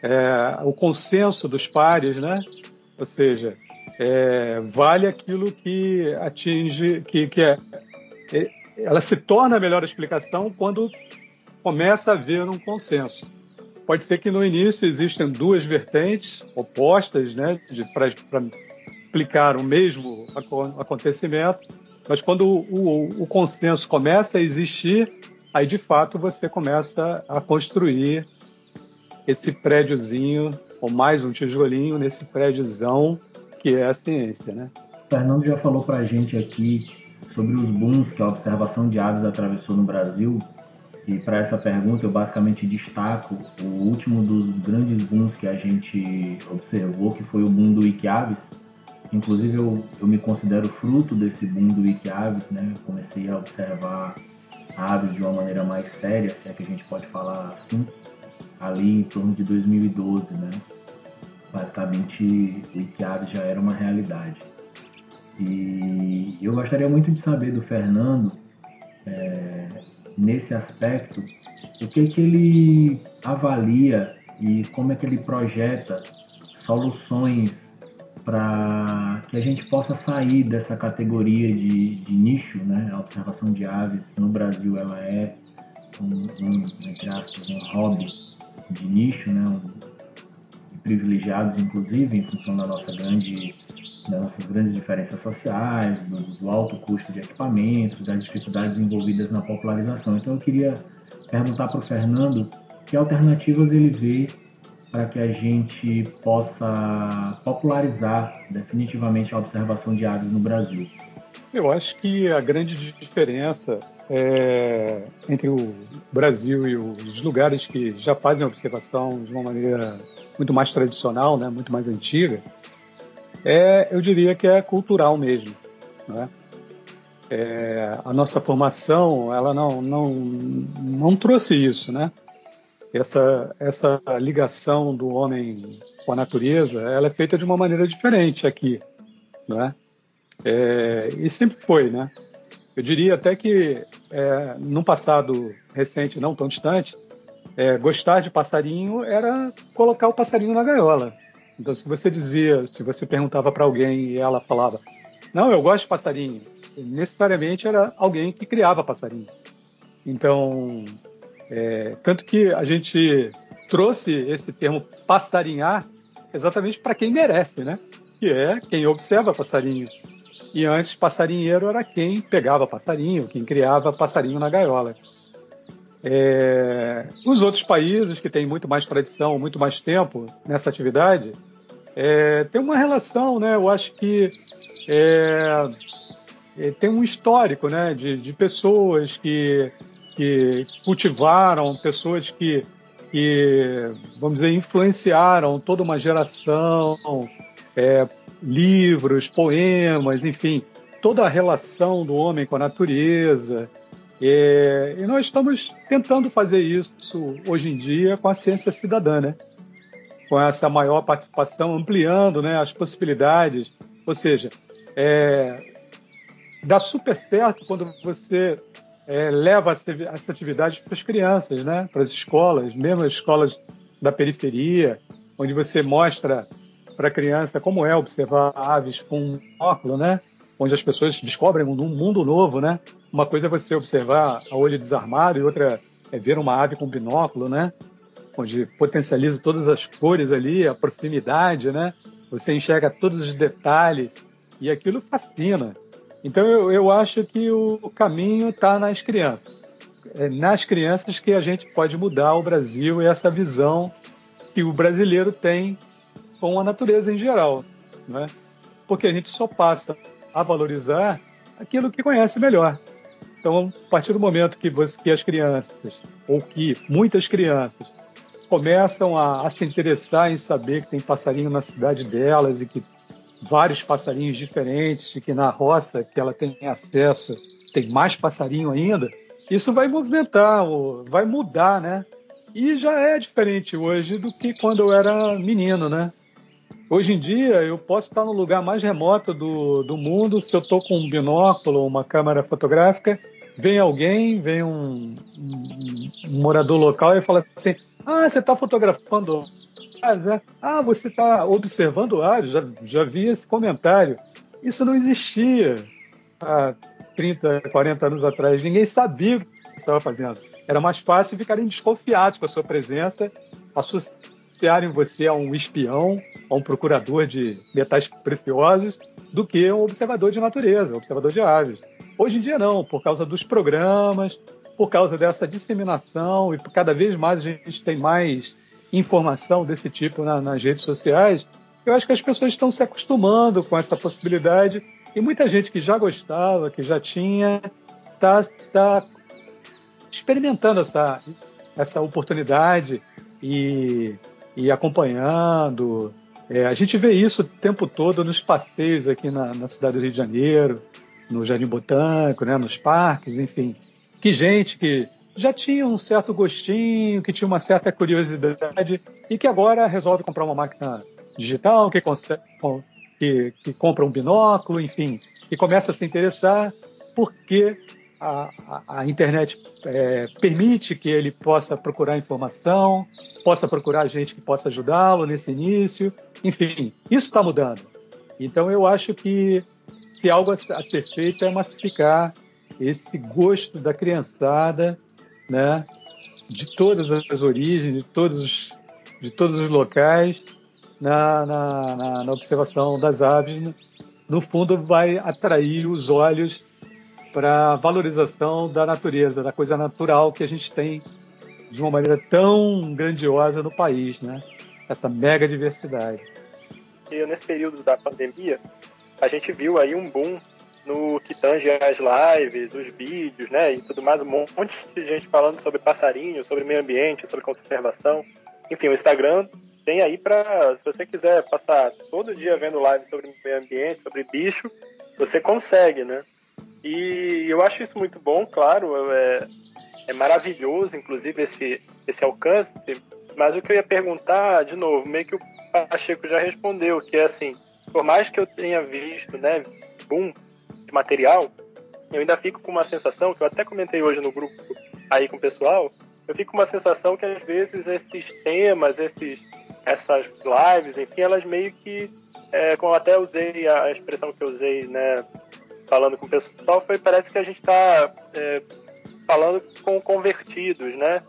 é, o consenso dos pares, né? Ou seja, é, vale aquilo que atinge, que, que é, é, ela se torna a melhor explicação quando começa a haver um consenso. Pode ser que no início existem duas vertentes opostas, né, para explicar o mesmo acontecimento, mas quando o, o, o consenso começa a existir, aí de fato você começa a construir esse prédiozinho, ou mais um tijolinho nesse prédiozão que é a ciência, né? O Fernando já falou para a gente aqui sobre os booms que a observação de aves atravessou no Brasil. E para essa pergunta eu basicamente destaco o último dos grandes booms que a gente observou, que foi o boom do Wikiaves, Inclusive, eu, eu me considero fruto desse boom do Wikiaves, né? comecei a observar aves de uma maneira mais séria, se é que a gente pode falar assim, ali em torno de 2012, né? Basicamente, o Wikiaves já era uma realidade. E eu gostaria muito de saber do Fernando é, nesse aspecto, o que, que ele avalia e como é que ele projeta soluções para que a gente possa sair dessa categoria de, de nicho, né? A observação de aves no Brasil ela é um, um entre aspas um hobby de nicho, né? Um, privilegiados inclusive em função da nossa grande nossas grandes diferenças sociais, do, do alto custo de equipamentos, das dificuldades envolvidas na popularização. Então eu queria perguntar para o Fernando que alternativas ele vê para que a gente possa popularizar definitivamente a observação de aves no Brasil? Eu acho que a grande diferença é, entre o Brasil e os lugares que já fazem observação de uma maneira muito mais tradicional, né, muito mais antiga, é, eu diria que é cultural mesmo. Né? É, a nossa formação ela não, não, não trouxe isso, né? essa, essa ligação do homem com a natureza, ela é feita de uma maneira diferente aqui, né? É, e sempre foi, né? Eu diria até que é, num passado recente, não tão distante, é, gostar de passarinho era colocar o passarinho na gaiola. Então, se você dizia, se você perguntava para alguém e ela falava, não, eu gosto de passarinho, necessariamente era alguém que criava passarinho. Então, é, tanto que a gente trouxe esse termo passarinhar exatamente para quem merece, né? Que é quem observa passarinho. E antes, passarinheiro era quem pegava passarinho, quem criava passarinho na gaiola. É, os outros países que têm muito mais tradição, muito mais tempo nessa atividade, é, tem uma relação, né? Eu acho que é, é tem um histórico, né? De, de pessoas que que cultivaram, pessoas que, que, vamos dizer, influenciaram toda uma geração, é, livros, poemas, enfim, toda a relação do homem com a natureza. É, e nós estamos tentando fazer isso hoje em dia com a ciência cidadã, né? Com essa maior participação, ampliando né, as possibilidades. Ou seja, é, dá super certo quando você é, leva essa atividade para as crianças, né? para as escolas, mesmo as escolas da periferia, onde você mostra para a criança como é observar aves com um óculos, né? onde as pessoas descobrem um mundo novo. Né? Uma coisa é você observar a olho desarmado e outra é ver uma ave com binóculo, né? Onde potencializa todas as cores ali, a proximidade, né? você enxerga todos os detalhes e aquilo fascina. Então eu, eu acho que o, caminho está nas crianças. É nas crianças que a gente pode mudar o Brasil e essa visão que o brasileiro tem com a natureza em geral. Né? Porque a gente só passa a valorizar aquilo que conhece melhor. Então, a partir do momento que, você, que as crianças, ou que muitas crianças, começam a, a, se interessar em saber que tem passarinho na cidade delas e que vários passarinhos diferentes e que na roça que ela tem acesso tem mais passarinho ainda, isso vai movimentar, vai mudar, né? E já é diferente hoje do que quando eu era menino, né? Hoje em dia eu posso estar no lugar mais remoto do, do mundo, se eu estou com um binóculo, uma câmera fotográfica, vem alguém, vem um, um, um morador local e fala assim: Ah, você está fotografando né? Ah, você está observando áreas, já, já vi esse comentário. Isso não existia há 30, 40 anos atrás. Ninguém sabia o que estava fazendo. Era mais fácil ficarem desconfiados com a sua presença, associarem você a um espião, a um procurador de metais preciosos, do que um observador de natureza, um observador de aves. Hoje em dia não, por causa dos programas, por causa dessa disseminação e cada vez mais a gente tem mais informação desse tipo na, nas redes sociais, eu acho que as pessoas estão se acostumando com essa possibilidade e muita gente que já gostava, que já tinha, está tá experimentando essa, essa oportunidade e, e acompanhando. É, a gente vê isso o tempo todo nos passeios aqui na, na cidade do Rio de Janeiro, no Jardim Botânico, né, nos parques, enfim. Que gente que já tinha um certo gostinho, que tinha uma certa curiosidade e que agora resolve comprar uma máquina digital, que, que, que compra um binóculo, enfim, e começa a se interessar porque a, a, a internet é, permite que ele possa procurar informação, possa procurar gente que possa ajudá-lo nesse início. Enfim, isso está mudando. Então, eu acho que se algo a ser feito é massificar esse gosto da criançada, né, de todas as origens, de todos, de todos os locais, na, na, na, na observação das aves, no fundo vai atrair os olhos para a valorização da natureza, da coisa natural que a gente tem de uma maneira tão grandiosa no país, né? Essa mega diversidade. E nesse período da pandemia, a gente viu aí um boom no que tange as lives, os vídeos, né, e tudo mais, um monte de gente falando sobre passarinho, sobre meio ambiente, sobre conservação. Enfim, o Instagram tem aí para, se você quiser passar todo dia vendo live sobre meio ambiente, sobre bicho, você consegue, né? E eu acho isso muito bom, claro, é, é maravilhoso, inclusive, esse, esse alcance, mas o que eu ia perguntar, de novo, meio que o Pacheco já respondeu, que é assim, por mais que eu tenha visto, né, boom de material, eu ainda fico com uma sensação, que eu até comentei hoje no grupo aí com o pessoal, eu fico com uma sensação que às vezes esses temas, esses, essas lives, enfim, elas meio que, é, como até usei a expressão que eu usei, né, falando com o pessoal, foi parece que a gente está é, falando com convertidos, né,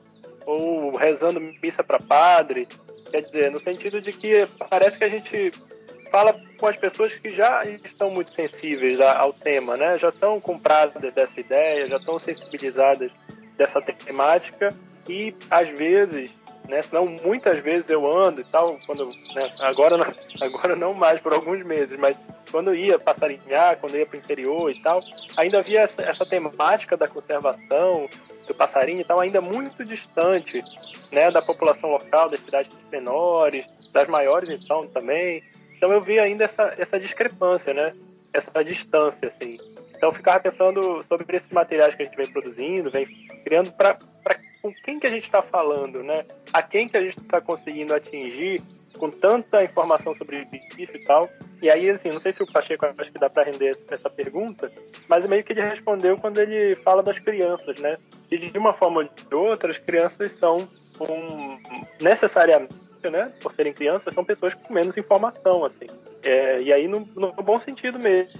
ou rezando missa para padre, quer dizer, no sentido de que parece que a gente fala com as pessoas que já estão muito sensíveis ao tema, né? Já estão compradas dessa ideia, já estão sensibilizadas dessa temática e às vezes, né? Senão muitas vezes eu ando e tal, quando né, agora não, *laughs* agora não mais por alguns meses, mas quando eu ia passarinhar, quando eu ia para o interior e tal, ainda havia essa, essa temática da conservação do passarinho e tal ainda muito distante, né? Da população local, das cidades menores, das maiores então também. Então eu vi ainda essa, essa discrepância, né? Essa distância, assim. Então eu ficava pensando sobre esses materiais que a gente vem produzindo, vem criando para com quem que a gente está falando, né? A quem que a gente está conseguindo atingir com tanta informação sobre bicho e tal. E aí, assim, não sei se o Pacheco acho que dá para render essa pergunta, mas meio que ele respondeu quando ele fala das crianças, né? E de uma forma ou de outra, as crianças são um, necessariamente né, por serem crianças, são pessoas com menos informação, assim. É, e aí, no, no, bom sentido mesmo,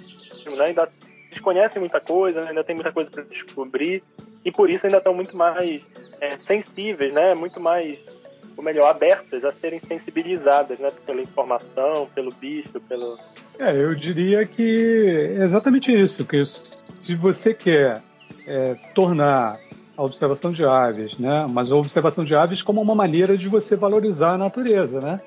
né, ainda desconhecem muita coisa, né, ainda tem muita coisa para descobrir, e por isso ainda estão muito mais é, sensíveis, né, muito mais, ou melhor, abertas a serem sensibilizadas, né, pela informação, pelo bicho, pelo... É, eu diria que é exatamente isso, que se você quer é, tornar a observação de aves, né? Mas a observação de aves como uma maneira de você valorizar a natureza, né?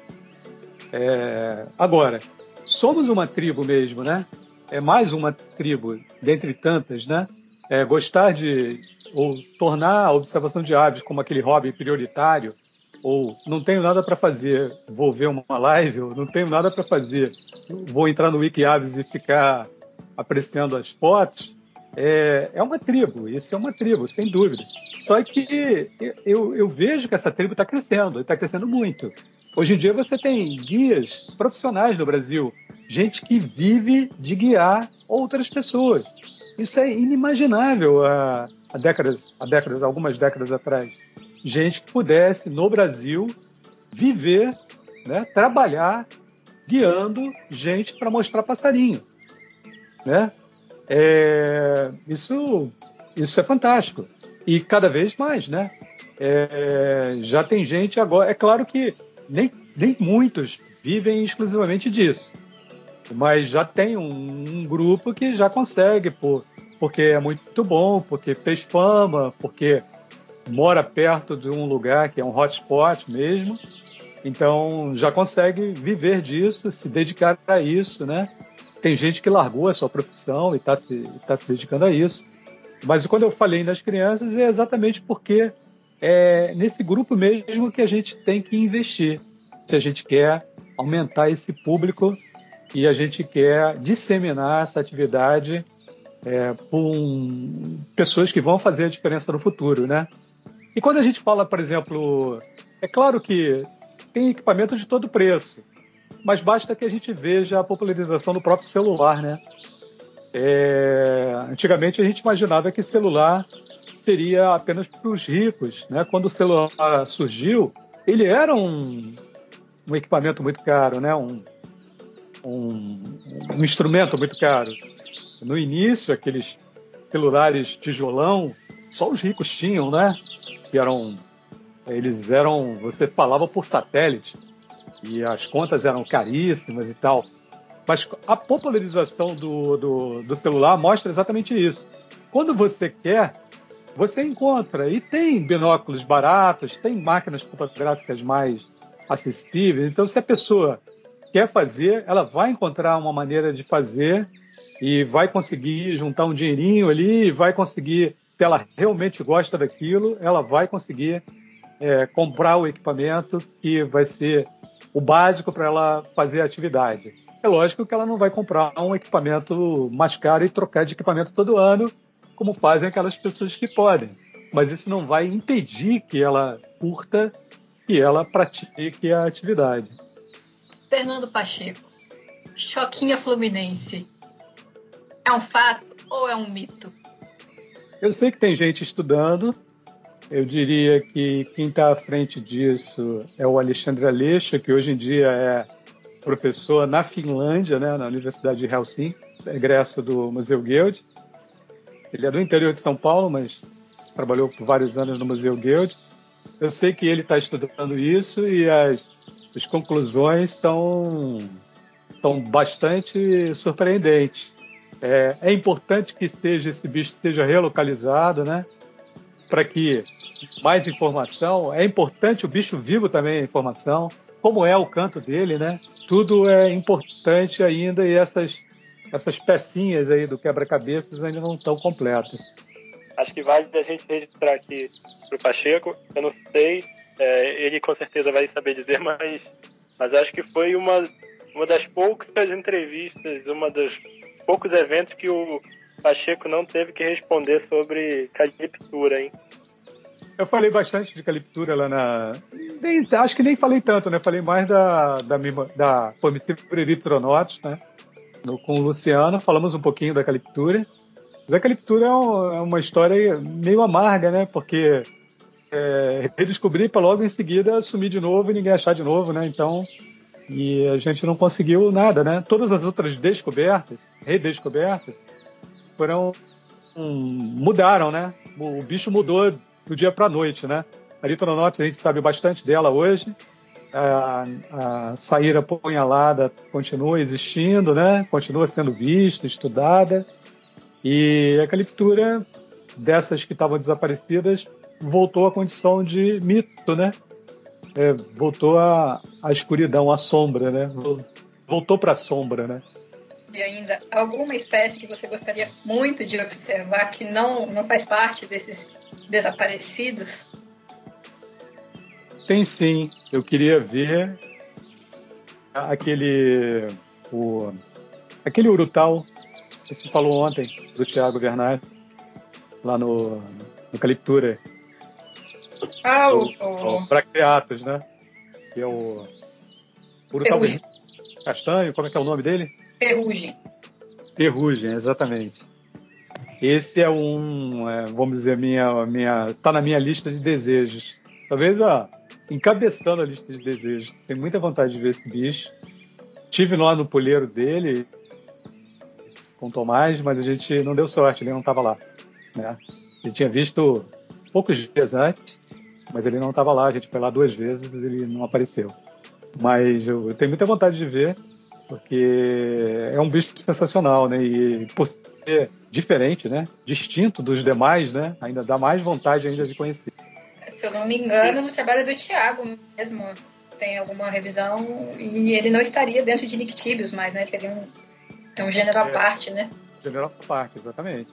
É... Agora, somos uma tribo mesmo, né? É mais uma tribo dentre tantas, né? É, gostar de ou tornar a observação de aves como aquele hobby prioritário, ou não tenho nada para fazer, vou ver uma live, ou não tenho nada para fazer, vou entrar no Wiki Aves e ficar apreciando as fotos, é, é uma tribo, isso é uma tribo, sem dúvida. Só que eu, eu vejo que essa tribo está crescendo, está crescendo muito. Hoje em dia você tem guias profissionais no Brasil, gente que vive de guiar outras pessoas. Isso é inimaginável há, há décadas, há décadas, algumas décadas atrás. Gente que pudesse no Brasil viver, né, trabalhar guiando gente para mostrar passarinho, né? É, isso, isso é fantástico. E cada vez mais, né? É, já tem gente agora. É claro que nem, nem muitos vivem exclusivamente disso. Mas já tem um, um grupo que já consegue, por, porque é muito bom, porque fez fama, porque mora perto de um lugar que é um hotspot mesmo. Então já consegue viver disso, se dedicar a isso, né? Tem gente que largou a sua profissão e está se, tá se dedicando a isso. Mas quando eu falei nas crianças, é exatamente porque é nesse grupo mesmo que a gente tem que investir. Se a gente quer aumentar esse público e a gente quer disseminar essa atividade é, com pessoas que vão fazer a diferença no futuro, né? E quando a gente fala, por exemplo, é claro que tem equipamento de todo preço mas basta que a gente veja a popularização do próprio celular, né? É, antigamente a gente imaginava que celular seria apenas para os ricos. Né? Quando o celular surgiu, ele era um, um equipamento muito caro, né? um, um, um instrumento muito caro. No início, aqueles celulares tijolão, só os ricos tinham, né? Que eram, eles eram, você falava por satélite e as contas eram caríssimas e tal. Mas a popularização do, do, do celular mostra exatamente isso. Quando você quer, você encontra. E tem binóculos baratos, tem máquinas fotográficas mais acessíveis. Então, se a pessoa quer fazer, ela vai encontrar uma maneira de fazer e vai conseguir juntar um dinheirinho ali, vai conseguir, se ela realmente gosta daquilo, ela vai conseguir é, comprar o equipamento que vai ser o básico para ela fazer a atividade. É lógico que ela não vai comprar um equipamento mais caro e trocar de equipamento todo ano, como fazem aquelas pessoas que podem. Mas isso não vai impedir que ela curta e ela pratique a atividade. Fernando Pacheco, Choquinha Fluminense, é um fato ou é um mito? Eu sei que tem gente estudando. Eu diria que quem está à frente disso é o Alexandre Aleixo, que hoje em dia é professor na Finlândia, né, na Universidade de Helsinki, egresso do Museu Guild. Ele é do interior de São Paulo, mas trabalhou por vários anos no Museu Guild. Eu sei que ele está estudando isso e as, as conclusões estão bastante surpreendentes. É, é importante que esteja, esse bicho esteja relocalizado, né? Para que mais informação. É importante o bicho vivo também a informação como é o canto dele, né? Tudo é importante ainda e essas, essas pecinhas aí do quebra-cabeças ainda não estão completas. Acho que vale a gente registrar aqui para o Pacheco. Eu não sei, é, ele com certeza vai saber dizer, *laughs* mas, mas acho que foi uma, uma das poucas *laughs* entrevistas, uma dos poucos eventos que o Pacheco não teve que responder sobre caliptura, hein? Eu falei bastante de caliptura lá na. Nem, acho que nem falei tanto, né? Falei mais da, da, da eritronotus, né? No, com o Luciano, falamos um pouquinho da caliptura. Mas a caliptura é, um, é uma história meio amarga, né? Porque é, *laughs* redescobrir para logo em seguida sumir de novo e ninguém achar de novo, né? Então, e a gente não conseguiu nada, né? Todas as outras descobertas, redescobertas, foram um, mudaram, né? O bicho mudou do dia para a noite, né? A litronote a gente sabe bastante dela hoje. A, a saíra punhalada continua existindo, né? Continua sendo vista, estudada. E a caliptura dessas que estavam desaparecidas voltou à condição de mito, né? É, voltou à, à escuridão, à sombra, né? Voltou para a sombra, né? Ainda, alguma espécie que você gostaria muito de observar que não, não faz parte desses desaparecidos? Tem sim. Eu queria ver aquele. O, aquele Urutau que se falou ontem, do Thiago Bernard, lá no, no Caliptura. Ah, o. o, o Bracteatus, né? Que é o. Urutau Castanho, como é que é o nome dele? Ferrugem. Ferrugem, exatamente. Esse é um, é, vamos dizer, minha, minha, tá na minha lista de desejos. Talvez ó, encabeçando a lista de desejos. Tenho muita vontade de ver esse bicho. Tive lá no poleiro dele com o Tomás, mas a gente não deu sorte, ele não estava lá. Né? Ele tinha visto poucos dias antes, mas ele não estava lá. A gente foi lá duas vezes ele não apareceu. Mas eu, eu tenho muita vontade de ver, porque é um bicho sensacional, né? E por ser diferente, né? Distinto dos demais, né? Ainda dá mais vontade ainda de conhecer. Se eu não me engano, no trabalho do Thiago mesmo tem alguma revisão e ele não estaria dentro de Nictibius mais, né? Teria um, um gênero à é, parte, né? Gênero à parte, exatamente.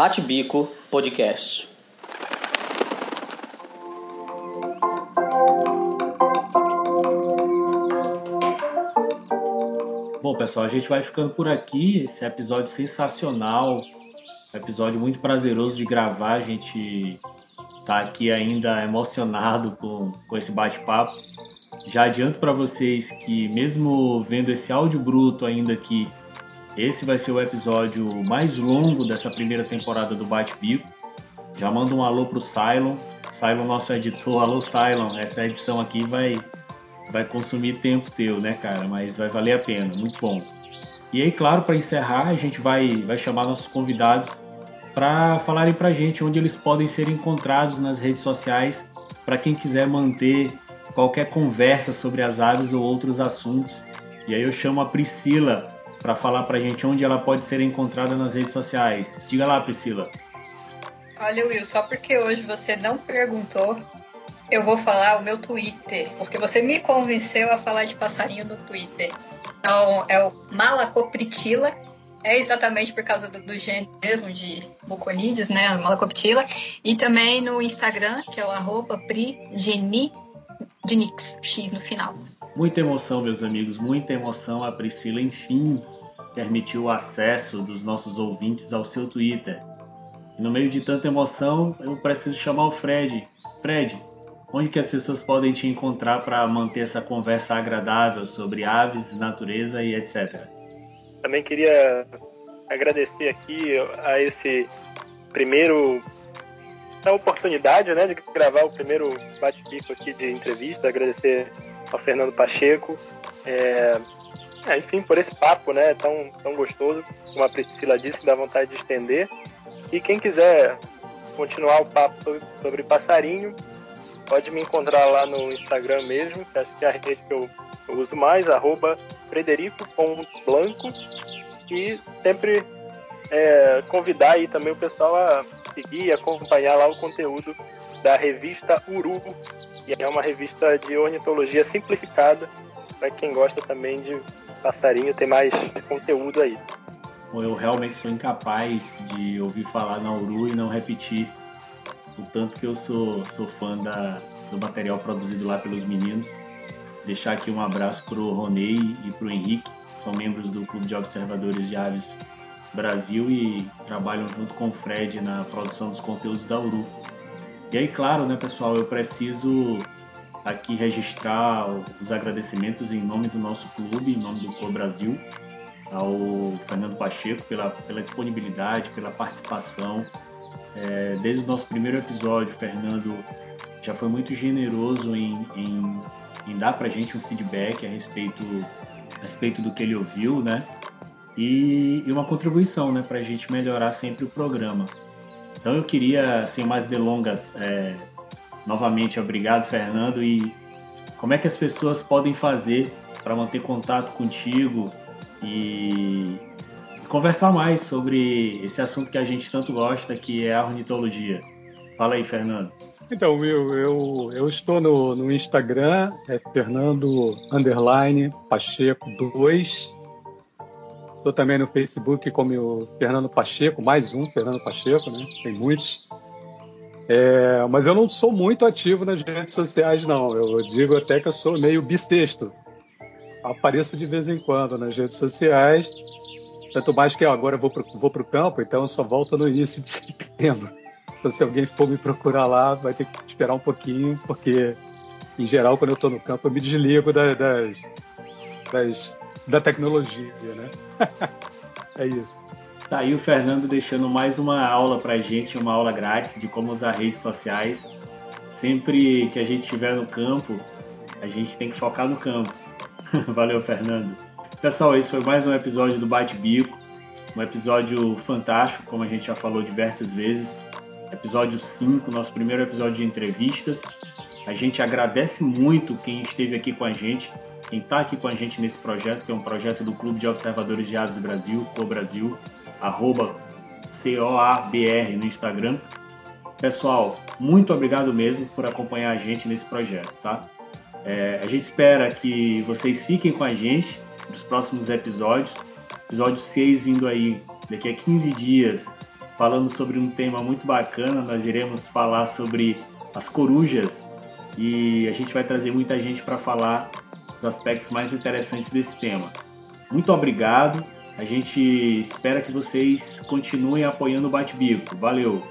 Bate Bico Podcast. Bom, pessoal, a gente vai ficando por aqui. Esse é episódio sensacional, episódio muito prazeroso de gravar. A gente tá aqui ainda emocionado com, com esse bate-papo. Já adianto para vocês que, mesmo vendo esse áudio bruto ainda aqui esse vai ser o episódio mais longo dessa primeira temporada do Bate-Bico. Já mando um alô pro Cylon. Cylon, nosso editor. Alô, Cylon. Essa edição aqui vai vai consumir tempo teu, né, cara? Mas vai valer a pena, muito bom. E aí, claro, para encerrar, a gente vai, vai chamar nossos convidados para falarem para gente onde eles podem ser encontrados nas redes sociais, para quem quiser manter qualquer conversa sobre as aves ou outros assuntos. E aí eu chamo a Priscila para falar para a gente onde ela pode ser encontrada nas redes sociais. Diga lá, Priscila. Olha, Will, só porque hoje você não perguntou, eu vou falar o meu Twitter, porque você me convenceu a falar de passarinho no Twitter. Então, é o Malacopritila, é exatamente por causa do, do gênero mesmo de muconídeos, né, Malacoptila, e também no Instagram, que é o arroba X no final. Muita emoção, meus amigos, muita emoção. A Priscila, enfim, permitiu o acesso dos nossos ouvintes ao seu Twitter. No meio de tanta emoção, eu preciso chamar o Fred. Fred, onde que as pessoas podem te encontrar para manter essa conversa agradável sobre aves, natureza e etc. Também queria agradecer aqui a esse primeiro a oportunidade, né, de gravar o primeiro bate-bico aqui de entrevista, agradecer ao Fernando Pacheco, é, é, enfim, por esse papo, né, tão, tão gostoso, como a Priscila disse, que dá vontade de estender. E quem quiser continuar o papo sobre, sobre passarinho, Pode me encontrar lá no Instagram mesmo, que acho que é a rede que eu, eu uso mais, frederico.blanco. E sempre é, convidar aí também o pessoal a seguir e acompanhar lá o conteúdo da revista Uru, que é uma revista de ornitologia simplificada para quem gosta também de passarinho, tem mais conteúdo aí. Eu realmente sou incapaz de ouvir falar na Uru e não repetir o tanto que eu sou, sou fã da, do material produzido lá pelos meninos. Deixar aqui um abraço para o Ronei e para o Henrique, são membros do Clube de Observadores de Aves Brasil e trabalham junto com o Fred na produção dos conteúdos da URU. E aí, claro, né, pessoal, eu preciso aqui registrar os agradecimentos em nome do nosso clube, em nome do Clube Brasil, ao Fernando Pacheco pela, pela disponibilidade, pela participação, é, desde o nosso primeiro episódio, Fernando já foi muito generoso em, em, em dar para a gente um feedback a respeito, a respeito do que ele ouviu, né? E, e uma contribuição, né, para a gente melhorar sempre o programa. Então eu queria, sem mais delongas, é, novamente obrigado, Fernando. E como é que as pessoas podem fazer para manter contato contigo e conversar mais sobre esse assunto que a gente tanto gosta, que é a ornitologia. Fala aí, Fernando. Então, Will, eu, eu estou no, no Instagram, é Fernando Pacheco 2. Estou também no Facebook como o Fernando Pacheco, mais um Fernando Pacheco, né? Tem muitos. É, mas eu não sou muito ativo nas redes sociais, não. Eu digo até que eu sou meio bissexto. Apareço de vez em quando nas redes sociais, tanto mais que agora eu vou para o campo, então eu só volto no início de *laughs* setembro. Então, se alguém for me procurar lá, vai ter que esperar um pouquinho, porque, em geral, quando eu estou no campo, eu me desligo das, das, das da tecnologia, né? *laughs* é isso. Tá aí o Fernando deixando mais uma aula para gente, uma aula grátis de como usar redes sociais. Sempre que a gente estiver no campo, a gente tem que focar no campo. *laughs* Valeu, Fernando. Pessoal, esse foi mais um episódio do Bate Bico, um episódio fantástico, como a gente já falou diversas vezes. Episódio 5, nosso primeiro episódio de entrevistas. A gente agradece muito quem esteve aqui com a gente, quem está aqui com a gente nesse projeto, que é um projeto do Clube de Observadores de Aves do Brasil, Co Brasil, arroba COABR no Instagram. Pessoal, muito obrigado mesmo por acompanhar a gente nesse projeto, tá? É, a gente espera que vocês fiquem com a gente nos próximos episódios. Episódio 6 vindo aí daqui a 15 dias, falando sobre um tema muito bacana. Nós iremos falar sobre as corujas e a gente vai trazer muita gente para falar os aspectos mais interessantes desse tema. Muito obrigado. A gente espera que vocês continuem apoiando o Bate Bico. Valeu!